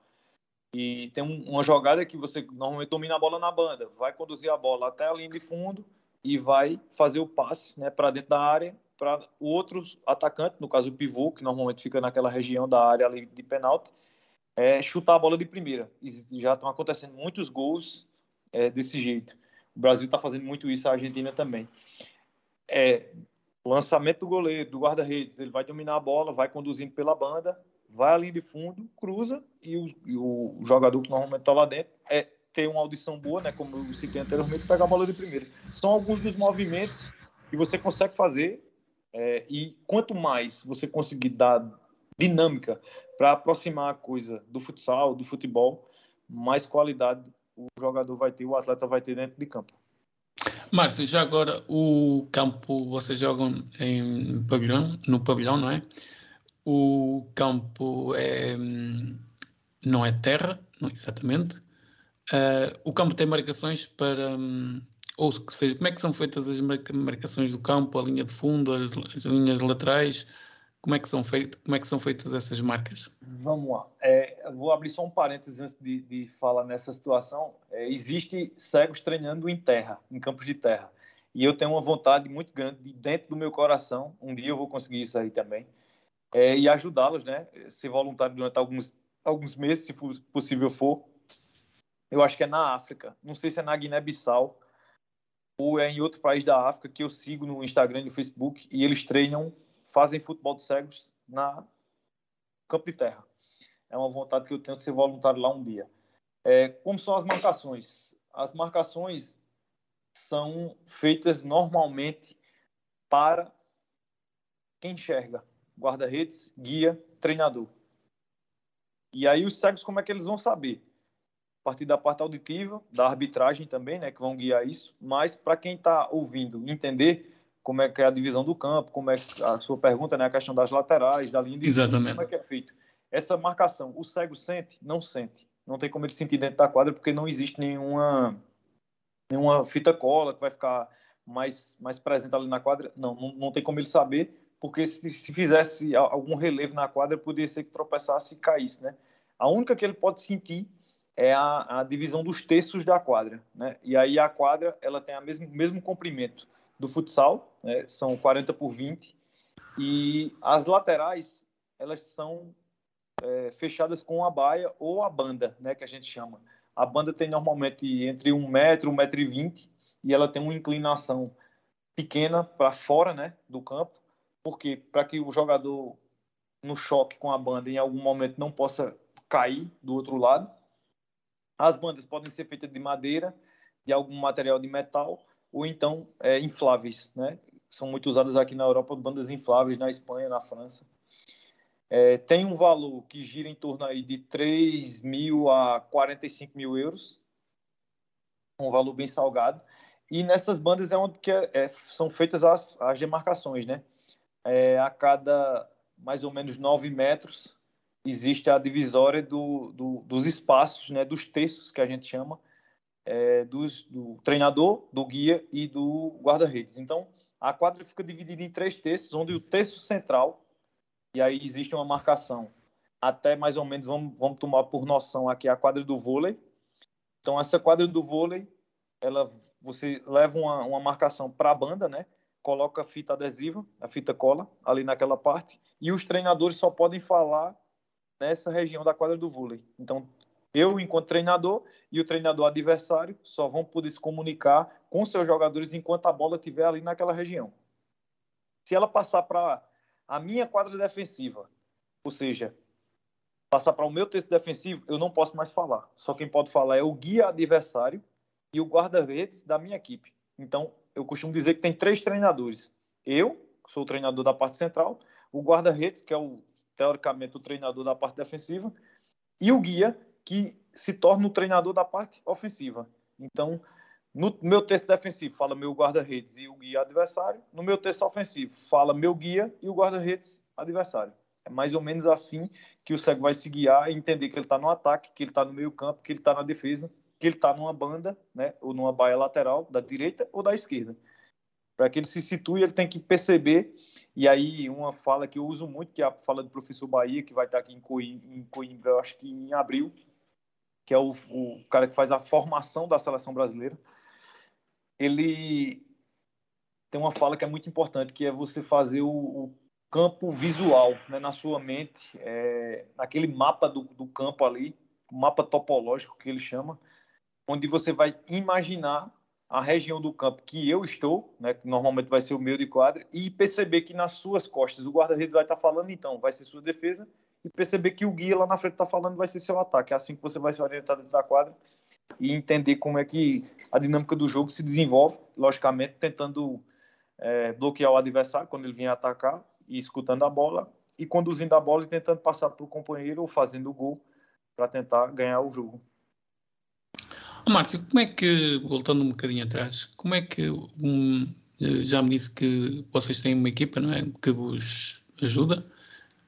E tem um, uma jogada que você normalmente domina a bola na banda, vai conduzir a bola até a linha de fundo e vai fazer o passe né, para dentro da área para o outro atacante, no caso o pivô, que normalmente fica naquela região da área ali de penalti, é, chutar a bola de primeira. E já estão acontecendo muitos gols é, desse jeito. O Brasil está fazendo muito isso, a Argentina também. É, lançamento do goleiro, do guarda-redes, ele vai dominar a bola, vai conduzindo pela banda, vai linha de fundo, cruza e o, e o jogador que normalmente está lá dentro é ter uma audição boa, né, como eu citei anteriormente, pegar a bola de primeira. São alguns dos movimentos que você consegue fazer é, e quanto mais você conseguir dar dinâmica para aproximar a coisa do futsal, do futebol, mais qualidade o jogador vai ter, o atleta vai ter dentro de campo. Márcio, já agora o campo vocês jogam em pavilhão, no pavilhão, não é? o campo é, não é terra, não exatamente. Uh, o campo tem marcações para. Ou seja, como é que são feitas as marcações do campo, a linha de fundo, as, as linhas laterais? Como é que são feitas, como é que são feitas essas marcas? Vamos lá. É, vou abrir só um parênteses antes de, de falar nessa situação. É, existe cegos treinando em terra, em campos de terra. E eu tenho uma vontade muito grande de dentro do meu coração. Um dia eu vou conseguir isso aí também é, e ajudá-los, né? Ser voluntário durante alguns, alguns meses, se possível for. Eu acho que é na África. Não sei se é na Guiné-Bissau. Ou é em outro país da África que eu sigo no Instagram e no Facebook e eles treinam, fazem futebol de cegos na campo de terra. É uma vontade que eu tenho de ser voluntário lá um dia. É, como são as marcações? As marcações são feitas normalmente para quem enxerga, guarda-redes, guia, treinador. E aí os cegos, como é que eles vão saber? A partir da parte auditiva, da arbitragem também, né, que vão guiar isso, mas para quem está ouvindo entender como é que é a divisão do campo, como é a sua pergunta, né, a questão das laterais, da linha de Exatamente. como é que é feito. Essa marcação, o cego sente? Não sente. Não tem como ele sentir dentro da quadra porque não existe nenhuma nenhuma fita cola que vai ficar mais mais presente ali na quadra. Não, não, não tem como ele saber porque se, se fizesse algum relevo na quadra, poderia ser que tropeçasse e caísse, né? A única que ele pode sentir é a, a divisão dos terços da quadra, né? E aí a quadra, ela tem o mesmo, mesmo comprimento do futsal, né? são 40 por 20, e as laterais, elas são é, fechadas com a baia ou a banda, né? Que a gente chama. A banda tem normalmente entre 1 metro, 1 metro e 20, e ela tem uma inclinação pequena para fora, né? Do campo, porque para que o jogador no choque com a banda em algum momento não possa cair do outro lado. As bandas podem ser feitas de madeira, de algum material de metal ou então é, infláveis, né? São muito usadas aqui na Europa, bandas infláveis na Espanha, na França. É, tem um valor que gira em torno aí de 3 mil a 45 mil euros, um valor bem salgado. E nessas bandas é onde que é, é, são feitas as, as demarcações, né? é, a cada mais ou menos 9 metros existe a divisória do, do, dos espaços, né, dos terços que a gente chama, é, dos, do treinador, do guia e do guarda-redes. Então, a quadra fica dividida em três terços, onde o terço central, e aí existe uma marcação, até mais ou menos, vamos, vamos tomar por noção aqui, a quadra do vôlei. Então, essa quadra do vôlei, ela, você leva uma, uma marcação para a banda, né? coloca a fita adesiva, a fita cola, ali naquela parte, e os treinadores só podem falar nessa região da quadra do vôlei. Então, eu, enquanto treinador, e o treinador adversário só vão poder se comunicar com seus jogadores enquanto a bola estiver ali naquela região. Se ela passar para a minha quadra defensiva, ou seja, passar para o meu texto defensivo, eu não posso mais falar. Só quem pode falar é o guia adversário e o guarda-redes da minha equipe. Então, eu costumo dizer que tem três treinadores. Eu, que sou o treinador da parte central, o guarda-redes, que é o teoricamente o treinador da parte defensiva, e o guia, que se torna o treinador da parte ofensiva. Então, no meu texto defensivo fala meu guarda-redes e o guia adversário. No meu texto ofensivo fala meu guia e o guarda-redes adversário. É mais ou menos assim que o cego vai se guiar e entender que ele está no ataque, que ele está no meio campo, que ele está na defesa que ele está numa banda, né, ou numa baia lateral, da direita ou da esquerda. Para que ele se situe, ele tem que perceber. E aí, uma fala que eu uso muito, que é a fala do professor Bahia, que vai estar aqui em Coimbra, acho que em abril, que é o, o cara que faz a formação da seleção brasileira. Ele tem uma fala que é muito importante, que é você fazer o, o campo visual né, na sua mente, é, naquele mapa do, do campo ali, mapa topológico que ele chama, onde você vai imaginar a região do campo que eu estou, né, que normalmente vai ser o meio de quadra, e perceber que nas suas costas o guarda-redes vai estar falando, então, vai ser sua defesa, e perceber que o guia lá na frente está falando vai ser seu ataque. É assim que você vai se orientar dentro da quadra e entender como é que a dinâmica do jogo se desenvolve, logicamente, tentando é, bloquear o adversário quando ele vier atacar, e escutando a bola, e conduzindo a bola e tentando passar para o companheiro ou fazendo o gol para tentar ganhar o jogo. Oh, Márcio, como é que, voltando um bocadinho atrás, como é que um, já me disse que vocês têm uma equipa, não é? Que vos ajuda.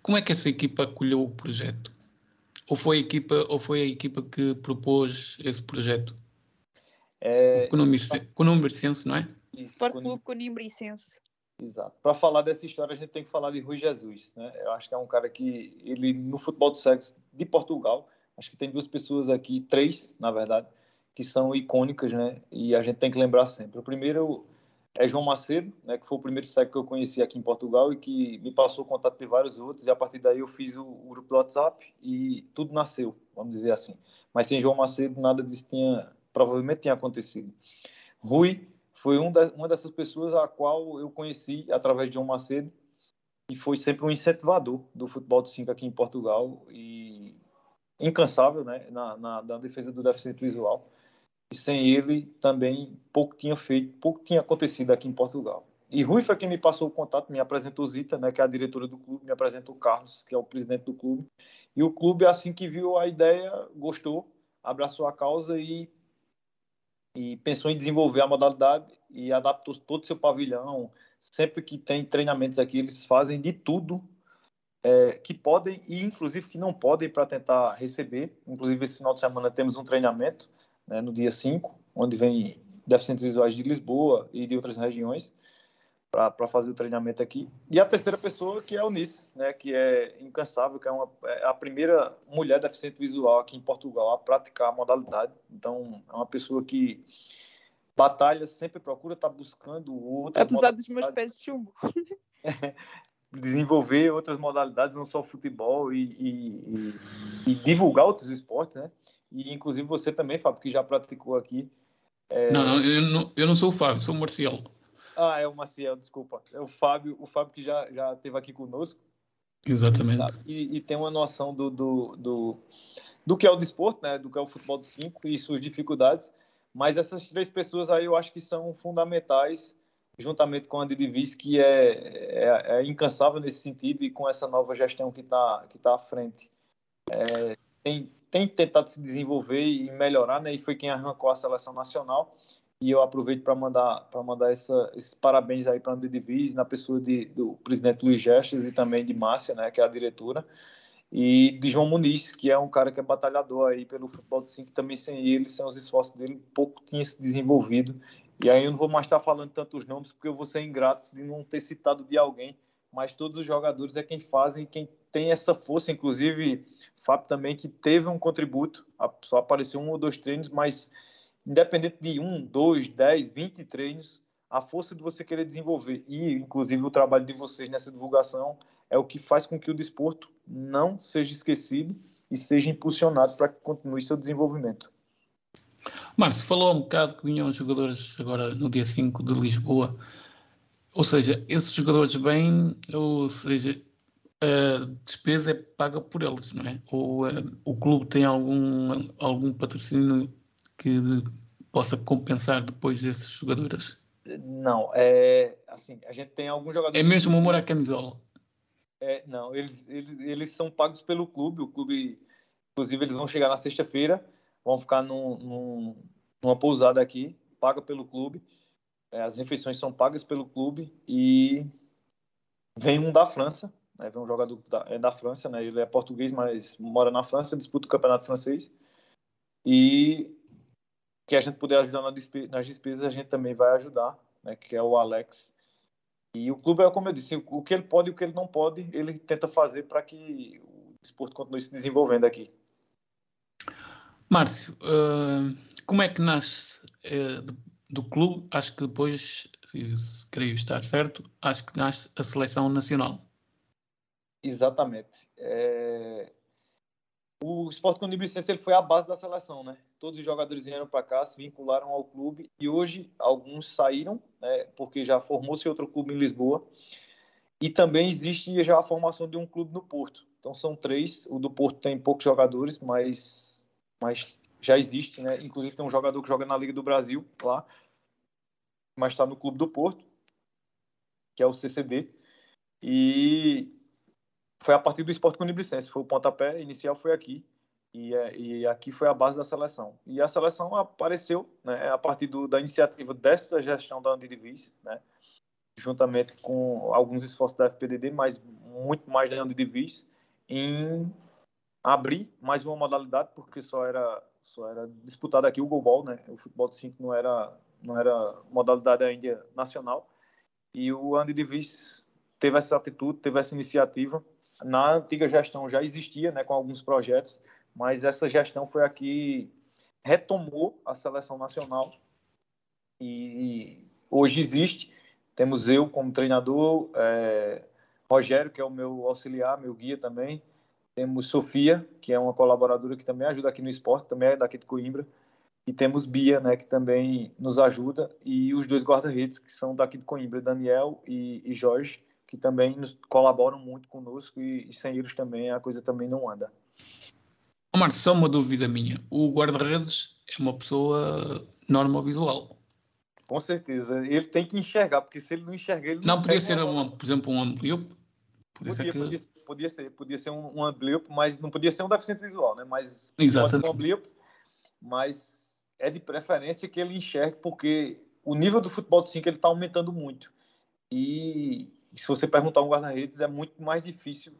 Como é que essa equipa acolheu o projeto? Ou foi a equipa, ou foi a equipa que propôs esse projeto? É... Conumbricense, não é? Sport Clube Conimbricense. Exato. Para falar dessa história, a gente tem que falar de Rui Jesus. Né? Eu acho que é um cara que, ele no futebol de sexo de Portugal, acho que tem duas pessoas aqui, três, na verdade, que são icônicas, né? E a gente tem que lembrar sempre. O primeiro é João Macedo, né? Que foi o primeiro sexo que eu conheci aqui em Portugal e que me passou o contato de vários outros. E a partir daí eu fiz o, o grupo do WhatsApp e tudo nasceu, vamos dizer assim. Mas sem João Macedo, nada disso tinha, provavelmente tinha acontecido. Rui foi um da, uma dessas pessoas a qual eu conheci através de João Macedo e foi sempre um incentivador do futebol de 5 aqui em Portugal e incansável né, na, na, na defesa do deficiente visual. E sem ele também pouco tinha feito, pouco tinha acontecido aqui em Portugal. E Rui foi quem me passou o contato, me apresentou Zita, né, que é a diretora do clube, me apresentou Carlos, que é o presidente do clube. E o clube, assim que viu a ideia, gostou, abraçou a causa e, e pensou em desenvolver a modalidade e adaptou todo o seu pavilhão. Sempre que tem treinamentos aqui, eles fazem de tudo é, que podem e, inclusive, que não podem para tentar receber. Inclusive, esse final de semana temos um treinamento, né, no dia 5, onde vem deficientes visuais de Lisboa e de outras regiões para fazer o treinamento aqui. E a terceira pessoa, que é a Eunice, né, que é incansável, que é, uma, é a primeira mulher deficiente visual aqui em Portugal a praticar a modalidade. Então, é uma pessoa que batalha, sempre procura estar tá buscando outras Apesar dos meus pés de chumbo. desenvolver outras modalidades, não só futebol, e, e, e, divulgar outros esportes, né? E, inclusive, você também, Fábio, que já praticou aqui. É... Não, não eu, não, eu não sou o Fábio, sou o Marcial. Ah, é o Maciel, desculpa. É o Fábio, o Fábio que já, já esteve aqui conosco. Exatamente. E, tem uma noção do, do, do, do, que é o desporto, né? Do que é o futebol de cinco e suas dificuldades. Mas essas três pessoas aí eu acho que são fundamentais, juntamente com a Divis, que é, é, é, incansável nesse sentido e com essa nova gestão que está que tá à frente. É, tem, tem tentado se desenvolver e melhorar, né? E foi quem arrancou a seleção nacional. E eu aproveito para mandar, para mandar essa, esses parabéns aí para a Andidivis, na pessoa de, do presidente Luiz Gestes e também de Márcia, né, que é a diretora, e de João Muniz, que é um cara que é batalhador aí pelo futebol de 5, também sem ele, sem os esforços dele, pouco tinha se desenvolvido. E aí eu não vou mais estar falando tantos nomes, porque eu vou ser ingrato de não ter citado de alguém, mas todos os jogadores é quem fazem, quem tem essa força, inclusive Fábio também, que teve um contributo, só apareceu um ou dois treinos, mas independente de um, dois, dez, vinte treinos, a força de você querer desenvolver e, inclusive, o trabalho de vocês nessa divulgação é o que faz com que o desporto não seja esquecido e seja impulsionado para que continue seu desenvolvimento. Márcio, falou um bocado que vinham jogadores agora no dia 5 de Lisboa, ou seja, esses jogadores vêm, ou seja, a despesa é paga por eles, não é? Ou uh, o clube tem algum, algum patrocínio que possa compensar depois desses jogadores? Não, é assim, a gente tem alguns jogadores. É mesmo humor à camisola? É, não, eles, eles, eles são pagos pelo clube. O clube, inclusive, eles vão chegar na sexta-feira, vão ficar num, num, numa pousada aqui, paga pelo clube. É, as refeições são pagas pelo clube e vem um da França, né, vem um jogador da, é da França, né, ele é português, mas mora na França, disputa o campeonato francês. E que a gente puder ajudar nas despesas, a gente também vai ajudar, né, que é o Alex. E o clube, é como eu disse, o que ele pode e o que ele não pode, ele tenta fazer para que o esporte continue se desenvolvendo aqui. Márcio, uh, como é que nasce uh, do, do, clube? Acho que depois, se creio estar certo, acho que nasce a seleção nacional. Exatamente. É... O Esporte Clube Licença ele foi a base da seleção, né? todos os jogadores vieram para cá, se vincularam ao clube e hoje alguns saíram, né, porque já formou-se outro clube em Lisboa. E também existe já a formação de um clube no Porto. Então são três. O do Porto tem poucos jogadores, mas, mas já existe, né? Inclusive tem um jogador que joga na Liga do Brasil lá, mas está no clube do Porto, que é o CCD. E foi a partir do Esporte Cunibricense, foi o pontapé inicial foi aqui. E, é, e, aqui foi a base da seleção. E a seleção apareceu né, a partir do, da iniciativa dessa gestão da Andidivis, né, juntamente com alguns esforços da FPDD, mas muito mais da Andidivis, em abrir mais uma modalidade, porque só era, só era disputado aqui o goalball, né, o futebol de 5 não era, não era modalidade ainda nacional. E o Andidivis teve essa atitude, teve essa iniciativa. Na antiga gestão já existia, né, com alguns projetos, mas essa gestão foi a que retomou a seleção nacional e hoje existe. Temos eu como treinador, é, Rogério, que é o meu auxiliar, meu guia também. Temos Sofia, que é uma colaboradora que também ajuda aqui no esporte, também é daqui de Coimbra. E temos Bia, né, que também nos ajuda, e os dois guarda-redes, que são daqui de Coimbra, Daniel e, e Jorge, que também nos colaboram muito conosco, e, e sem eles também a coisa também não anda. Omar, só uma dúvida minha. O guarda-redes é uma pessoa normovisual. Com certeza. Ele tem que enxergar, porque se ele não enxergar, ele não Não podia ser, um, por exemplo, um ambliope? Podia, podia, que... podia, podia, ser, podia ser um, um ambliope, mas não podia ser um deficiente visual, né? Mas Exatamente. um ambliope, mas é de preferência que ele enxergue, porque o nível do futebol de 5 ele está aumentando muito. E, e, se você perguntar um guarda-redes, é muito mais difícil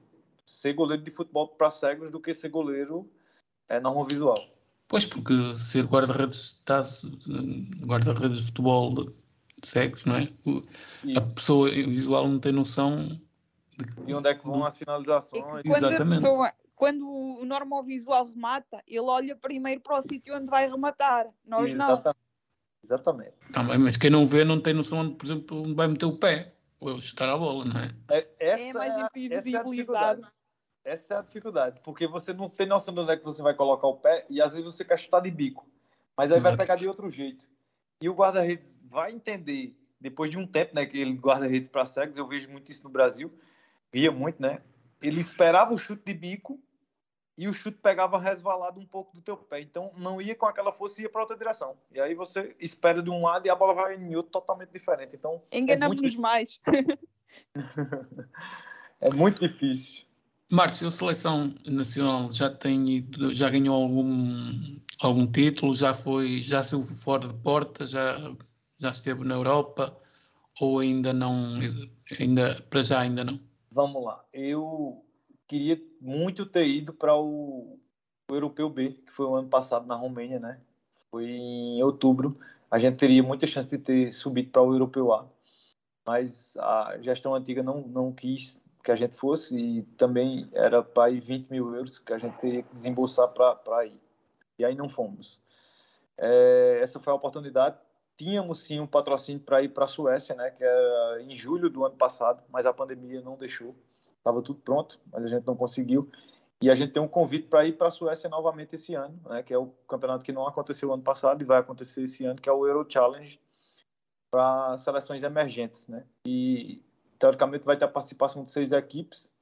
ser goleiro de futebol para cegos do que ser goleiro é, normal visual. Pois, porque ser guarda-redes tá, guarda-redes de futebol de cegos, não é? A pessoa visual não tem noção de, de onde é que vão as finalizações. Quando Exatamente. a pessoa quando o normal visual remata, ele olha primeiro para o sítio onde vai rematar. Nós Exatamente. não. Exatamente. Também, mas quem não vê não tem noção onde, por exemplo, onde vai meter o pé ou chutar a bola, não é? é essa é imprevisibilidade. É essa é a dificuldade, porque você não tem noção de onde é que você vai colocar o pé e às vezes você quer chutar de bico, mas aí Exato. vai pegar de outro jeito. E o guarda-redes vai entender, depois de um tempo, né, que ele guarda-redes para cegos, eu vejo muito isso no Brasil, via muito, né? Ele esperava o chute de bico e o chute pegava resvalado um pouco do teu pé. Então não ia com aquela força, ia para outra direção. E aí você espera de um lado e a bola vai em outro totalmente diferente. Então enganamos é muito... mais. é muito difícil. Márcio, a seleção nacional já tem já ganhou algum algum título, já foi, já saiu fora de porta, já já esteve na Europa ou ainda não, ainda para já ainda não? Vamos lá. Eu queria muito ter ido para o, o, Europeu B, que foi o ano passado na Romênia, né? Foi em outubro. A gente teria muita chance de ter subido para o Europeu A. Mas a gestão antiga não, não quis que a gente fosse e também era para ir 20 mil euros que a gente teria que desembolsar para ir. E aí não fomos. É, essa foi a oportunidade. Tínhamos sim um patrocínio para ir para a Suécia, né, que era em julho do ano passado, mas a pandemia não deixou estava tudo pronto, mas a gente não conseguiu. E a gente tem um convite para ir para a Suécia novamente esse ano, né, que é o campeonato que não aconteceu ano passado e vai acontecer esse ano, que é o Euro Challenge para seleções emergentes, né? E teoricamente vai ter a participação de seis equipes,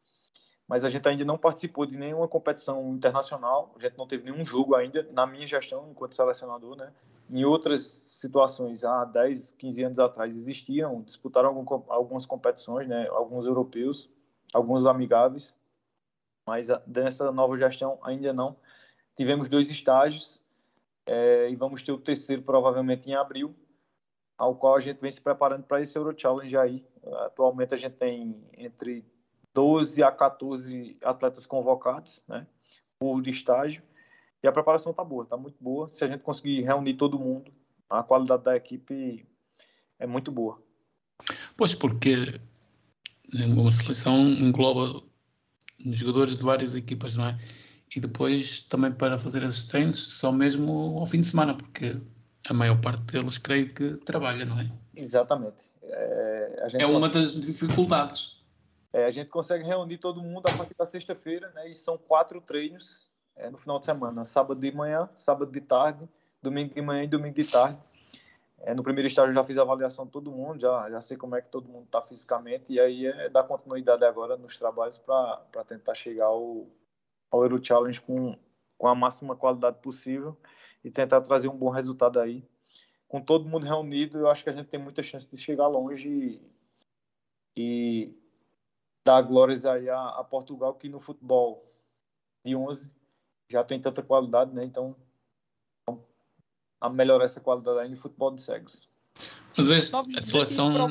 mas a gente ainda não participou de nenhuma competição internacional, a gente não teve nenhum jogo ainda na minha gestão enquanto selecionador, né? Em outras situações, há 10, 15 anos atrás existiam, disputaram algumas competições, né? Alguns europeus, alguns amigáveis, mas dessa nova gestão ainda não. Tivemos dois estágios é, e vamos ter o terceiro provavelmente em abril, ao qual a gente vem se preparando para esse Euro Challenge aí. Atualmente a gente tem entre 12 a 14 atletas convocados, né, por estágio, e a preparação está boa, está muito boa. Se a gente conseguir reunir todo mundo, a qualidade da equipe é muito boa. Pois, porque uma seleção engloba jogadores de várias equipas, não é? E depois também para fazer esses treinos só mesmo ao fim de semana, porque a maior parte deles creio que trabalha, não é? Exatamente. É, é uma das dificuldades. É, a gente consegue reunir todo mundo a partir da sexta-feira, né? E são quatro treinos é, no final de semana: sábado de manhã, sábado de tarde, domingo de manhã e domingo de tarde. É, no primeiro estágio já fiz a avaliação de todo mundo, já, já sei como é que todo mundo está fisicamente, e aí é dar continuidade agora nos trabalhos para tentar chegar ao, ao Euro Challenge com, com a máxima qualidade possível e tentar trazer um bom resultado aí. Com todo mundo reunido, eu acho que a gente tem muita chance de chegar longe e, e dar glórias aí a, a Portugal, que no futebol de 11 já tem tanta qualidade, né? Então a melhorar essa qualidade aí no futebol de cegos. Mas este, a seleção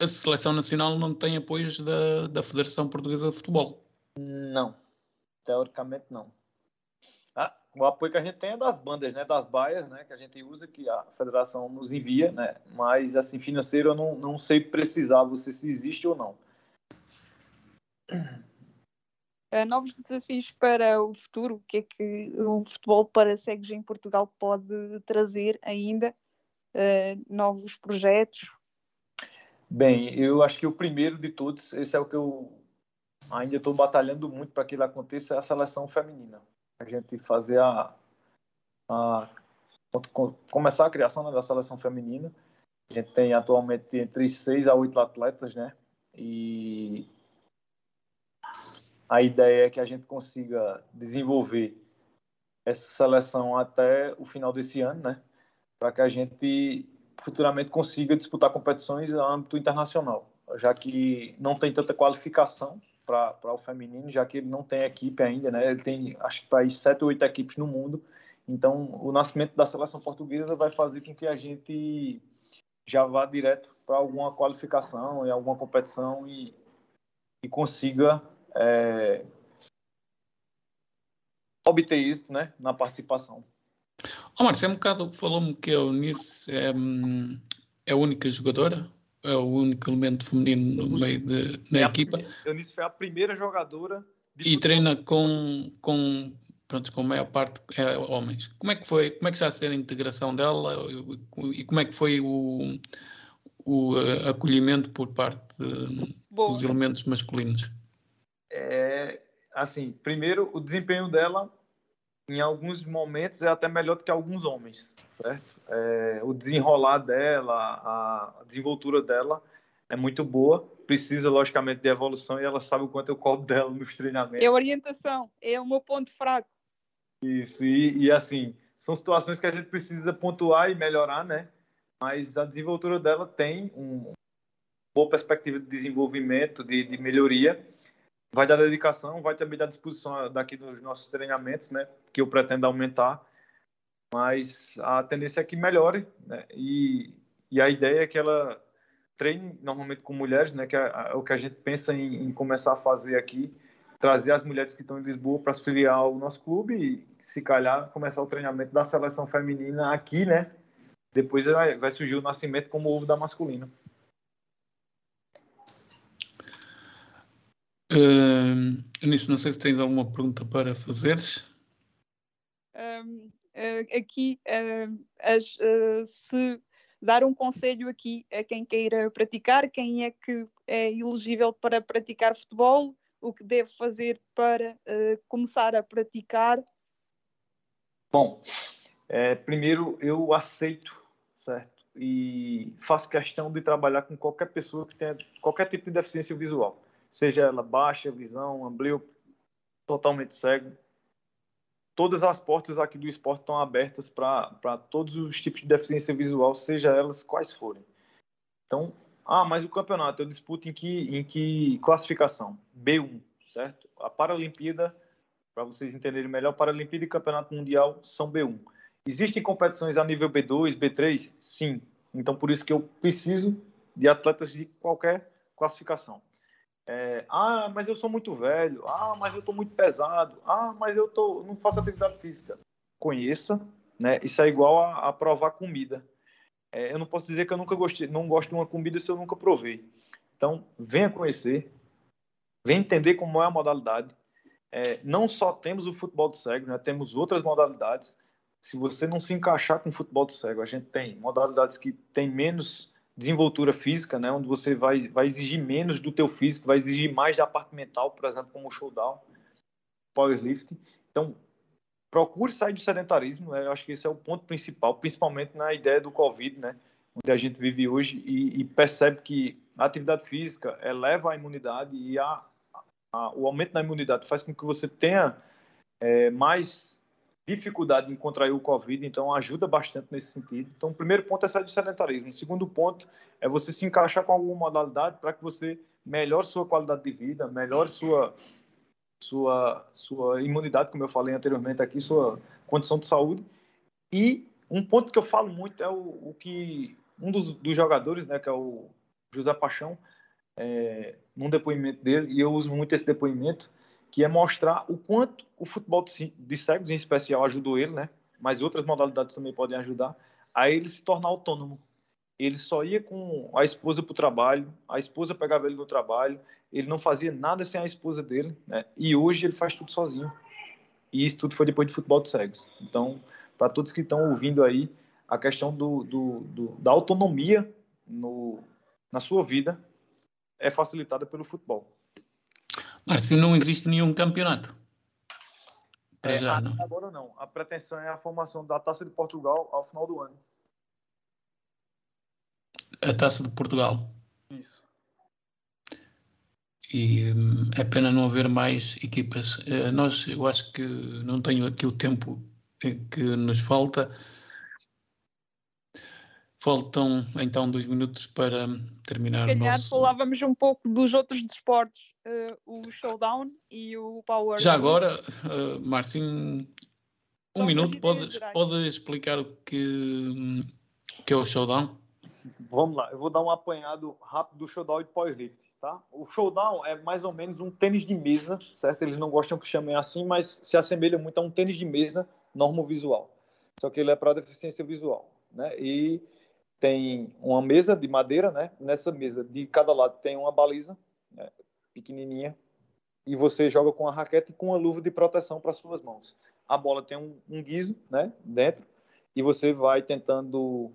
a seleção nacional não tem apoios da, da Federação Portuguesa de Futebol? Não, teoricamente não. Ah, o apoio que a gente tem é das bandas, né, das baias, né, que a gente usa, que a federação nos envia, né, mas assim financeiro eu não, não sei precisar você se existe ou não. Uh, novos desafios para o futuro, o que é que o futebol para cegos em Portugal pode trazer ainda? Uh, novos projetos? Bem, eu acho que o primeiro de todos, esse é o que eu ainda estou batalhando muito para que ele aconteça, é a seleção feminina. A gente fazer a, a começar a criação né, da seleção feminina. A gente tem atualmente entre 6 a 8 atletas, né? E a ideia é que a gente consiga desenvolver essa seleção até o final desse ano, né? Para que a gente futuramente consiga disputar competições no âmbito internacional, já que não tem tanta qualificação para o feminino, já que ele não tem equipe ainda, né? Ele tem, acho que, para sete ou oito equipes no mundo. Então, o nascimento da seleção portuguesa vai fazer com que a gente já vá direto para alguma qualificação em alguma competição e, e consiga é, obter isso né, na participação. Oh, Marcos, é um bocado falou-me que a Eunice é, é a única jogadora, é o único elemento feminino no meio de, na é equipa. A Eunice foi a primeira jogadora. E treina com, com, pronto, com a maior parte é, homens. Como é que foi, como é que está a ser a integração dela e como é que foi o, o acolhimento por parte de, dos elementos masculinos? É, assim, primeiro, o desempenho dela em alguns momentos é até melhor do que alguns homens, certo? É, o desenrolar dela, a desenvoltura dela é muito boa. Precisa, logicamente, de evolução e ela sabe o quanto eu cobro dela nos treinamentos. É orientação, é o meu ponto fraco. Isso, e, e assim, são situações que a gente precisa pontuar e melhorar, né? Mas a desenvoltura dela tem uma boa perspectiva de desenvolvimento, de, de melhoria vai dar dedicação, vai também dar disposição daqui dos nossos treinamentos, né? Que eu pretendo aumentar, mas a tendência é que melhore, né? E, e a ideia é que ela treine normalmente com mulheres, né? Que é, é o que a gente pensa em, em, começar a fazer aqui, trazer as mulheres que estão em Lisboa para se filiar ao nosso clube e, se calhar, começar o treinamento da seleção feminina aqui, né? Depois vai, vai surgir o nascimento como ovo da masculina. Uh, nisso, não sei se tens alguma pergunta para fazeres. Um, uh, aqui, uh, as, uh, se dar um conselho aqui a quem queira praticar, quem é que é elegível para praticar futebol, o que deve fazer para começar a praticar? Bom, é, primeiro eu aceito, certo? E faço questão de trabalhar com qualquer pessoa que tenha qualquer tipo de deficiência visual seja ela baixa, visão, amblio, totalmente cego. Todas as portas aqui do esporte estão abertas para todos os tipos de deficiência visual, seja elas quais forem. Então, ah, mas o campeonato eu disputo em que, em que classificação? B1, certo? A Paralimpíada, para vocês entenderem melhor, Paralimpíada e Campeonato Mundial são B1. Existem competições a nível B2, B3? Sim. Então, por isso que eu preciso de atletas de qualquer classificação. É, ah, mas eu sou muito velho. Ah, mas eu estou muito pesado. Ah, mas eu tô, não faço atividade física. Conheça, né? Isso é igual a, a provar comida. É, eu não posso dizer que eu nunca gostei, não gosto de uma comida se eu nunca provei. Então, venha conhecer, venha entender como é a modalidade. É, não só temos o futebol de cego, né? Temos outras modalidades. Se você não se encaixar com o futebol de cego, a gente tem modalidades que tem menos desenvoltura física, né, onde você vai, vai exigir menos do teu físico, vai exigir mais da parte mental, por exemplo, como o showdown, powerlifting. Então, procure sair do sedentarismo, né, eu acho que esse é o ponto principal, principalmente na ideia do Covid, né, onde a gente vive hoje e, e percebe que a atividade física eleva a imunidade e a, a, o aumento da imunidade faz com que você tenha é, mais dificuldade em contrair o Covid, então ajuda bastante nesse sentido. Então, o primeiro ponto é sair do sedentarismo. O segundo ponto é você se encaixar com alguma modalidade para que você melhore sua qualidade de vida, melhore sua, sua, sua imunidade, como eu falei anteriormente aqui, sua condição de saúde. E um ponto que eu falo muito é o, o que um dos, dos, jogadores, né, que é o José Paixão, é, num depoimento dele, e eu uso muito esse depoimento, que é mostrar o quanto o futebol de cegos, em especial, ajudou ele, né? Mas outras modalidades também podem ajudar a ele se tornar autônomo. Ele só ia com a esposa para o trabalho, a esposa pegava ele no trabalho, ele não fazia nada sem a esposa dele, né? E hoje ele faz tudo sozinho. E isso tudo foi depois de futebol de cegos. Então, para todos que estão ouvindo aí, a questão do, do, do, da autonomia no, na sua vida é facilitada pelo futebol. Márcio, não existe nenhum campeonato. Para É, já, não. Agora não. A pretensão é a formação da Taça de Portugal ao final do ano. A taça de Portugal. Isso. E hum, é pena não haver mais equipas. Eh, nós, eu acho que não tenho aqui o tempo que nos falta. Faltam então dois minutos para terminar Se o calhar nosso. falávamos um pouco dos outros desportos, eh, o showdown e o power. Já agora, em um Só minuto, pode, pode explicar o que, que é o showdown? Vamos lá, eu vou dar um apanhado rápido do showdown e powerlift, tá? O showdown é mais ou menos um tênis de mesa, certo? Eles não gostam que chamem assim, mas se assemelha muito a um tênis de mesa normovisual. Só que ele é para deficiência visual, né? E tem uma mesa de madeira, né? Nessa mesa, de cada lado tem uma baliza, né? pequenininha, e você joga com a raquete e com uma luva de proteção para suas mãos. A bola tem um, um guiso, né? Dentro, e você vai tentando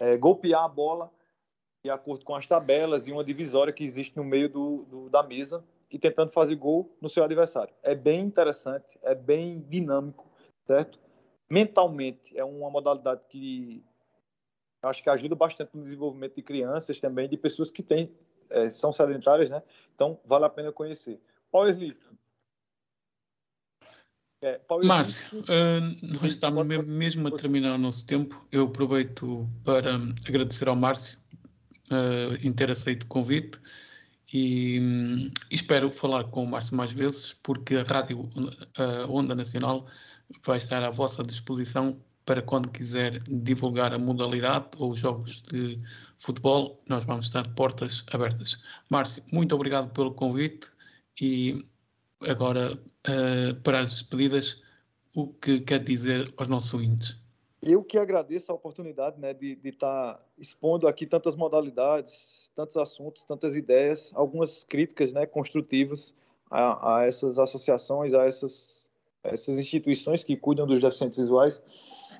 é, golpear a bola de acordo com as tabelas e uma divisória que existe no meio do, do- da mesa e tentando fazer gol no seu adversário. É bem interessante, é bem dinâmico, certo? Mentalmente, é uma modalidade que eu acho que ajuda bastante no desenvolvimento de crianças também, de pessoas que têm, é, são sedentárias, né? Então, vale a pena conhecer. Powerlifting. É, Márcio, eh, nós estamos mesmo a terminar o nosso tempo. Eu aproveito para agradecer ao Márcio eh, em ter aceito o convite e hum, espero falar com o Márcio mais vezes, porque a Rádio eh, Onda Nacional vai estar à vossa disposição para quando quiser divulgar a modalidade ou os jogos de futebol, nós vamos estar portas abertas. Márcio, muito obrigado pelo convite e agora, eh, para as despedidas, o que quer dizer aos nossos ouvintes? Eu que agradeço a oportunidade né, de estar expondo aqui tantas modalidades, tantos assuntos, tantas ideias, algumas críticas né, construtivas a, a essas associações, a essas, essas instituições que cuidam dos deficientes visuais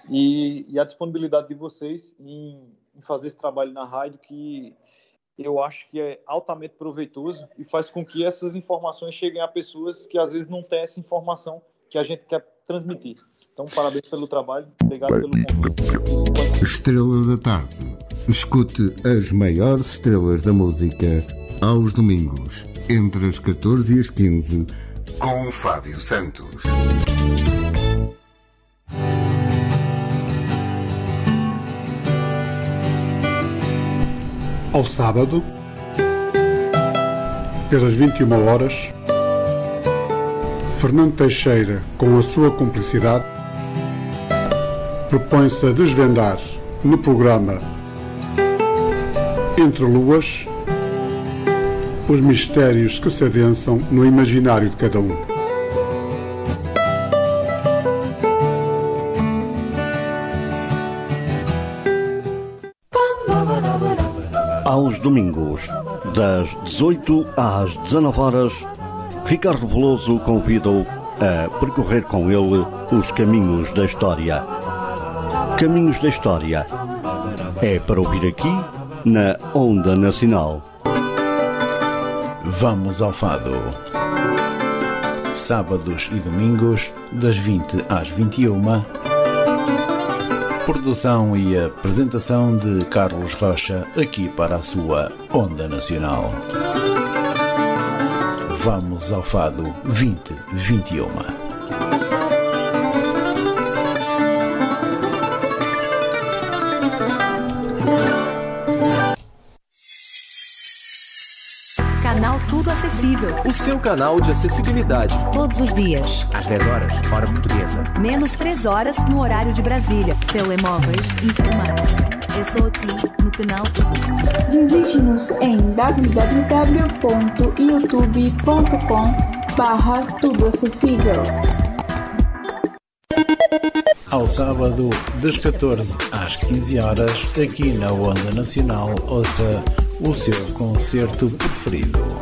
e, e a disponibilidade de vocês em, em fazer esse trabalho na rádio que eu acho que é altamente proveitoso e faz com que essas informações cheguem a pessoas que às vezes não têm essa informação que a gente quer transmitir. Então, parabéns pelo trabalho, obrigado pelo convite. Estrela da Tarde. Escute as maiores estrelas da música aos domingos, entre as 14 e as 15, com Fábio Santos. Ao sábado, pelas 21 horas, Fernando Teixeira, com a sua cumplicidade, propõe-se a desvendar no programa Entre Luas os mistérios que se adensam no imaginário de cada um. Aos domingos, das 18 às 19 horas, Ricardo Veloso convida-o a percorrer com ele os caminhos da história. Caminhos da História é para ouvir aqui na Onda Nacional. Vamos ao Fado. Sábados e domingos, das 20 às 21. Produção e apresentação de Carlos Rocha, aqui para a sua Onda Nacional. Vamos ao Fado 2021. O seu canal de acessibilidade. Todos os dias. Às 10 horas, hora portuguesa. Menos 3 horas no horário de Brasília. Telemóveis, informática. É só aqui no canal Tudo Acessível. Visite-nos em www.youtube.com barra tudo acessível. Ao sábado, das 14 às 15 horas, aqui na Onda Nacional, ouça o seu concerto preferido.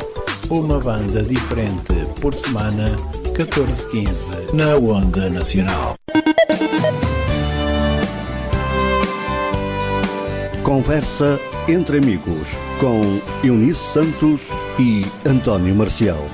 Uma banda diferente por semana, 14-15, na Onda Nacional. Conversa entre amigos com Eunice Santos e António Marcial.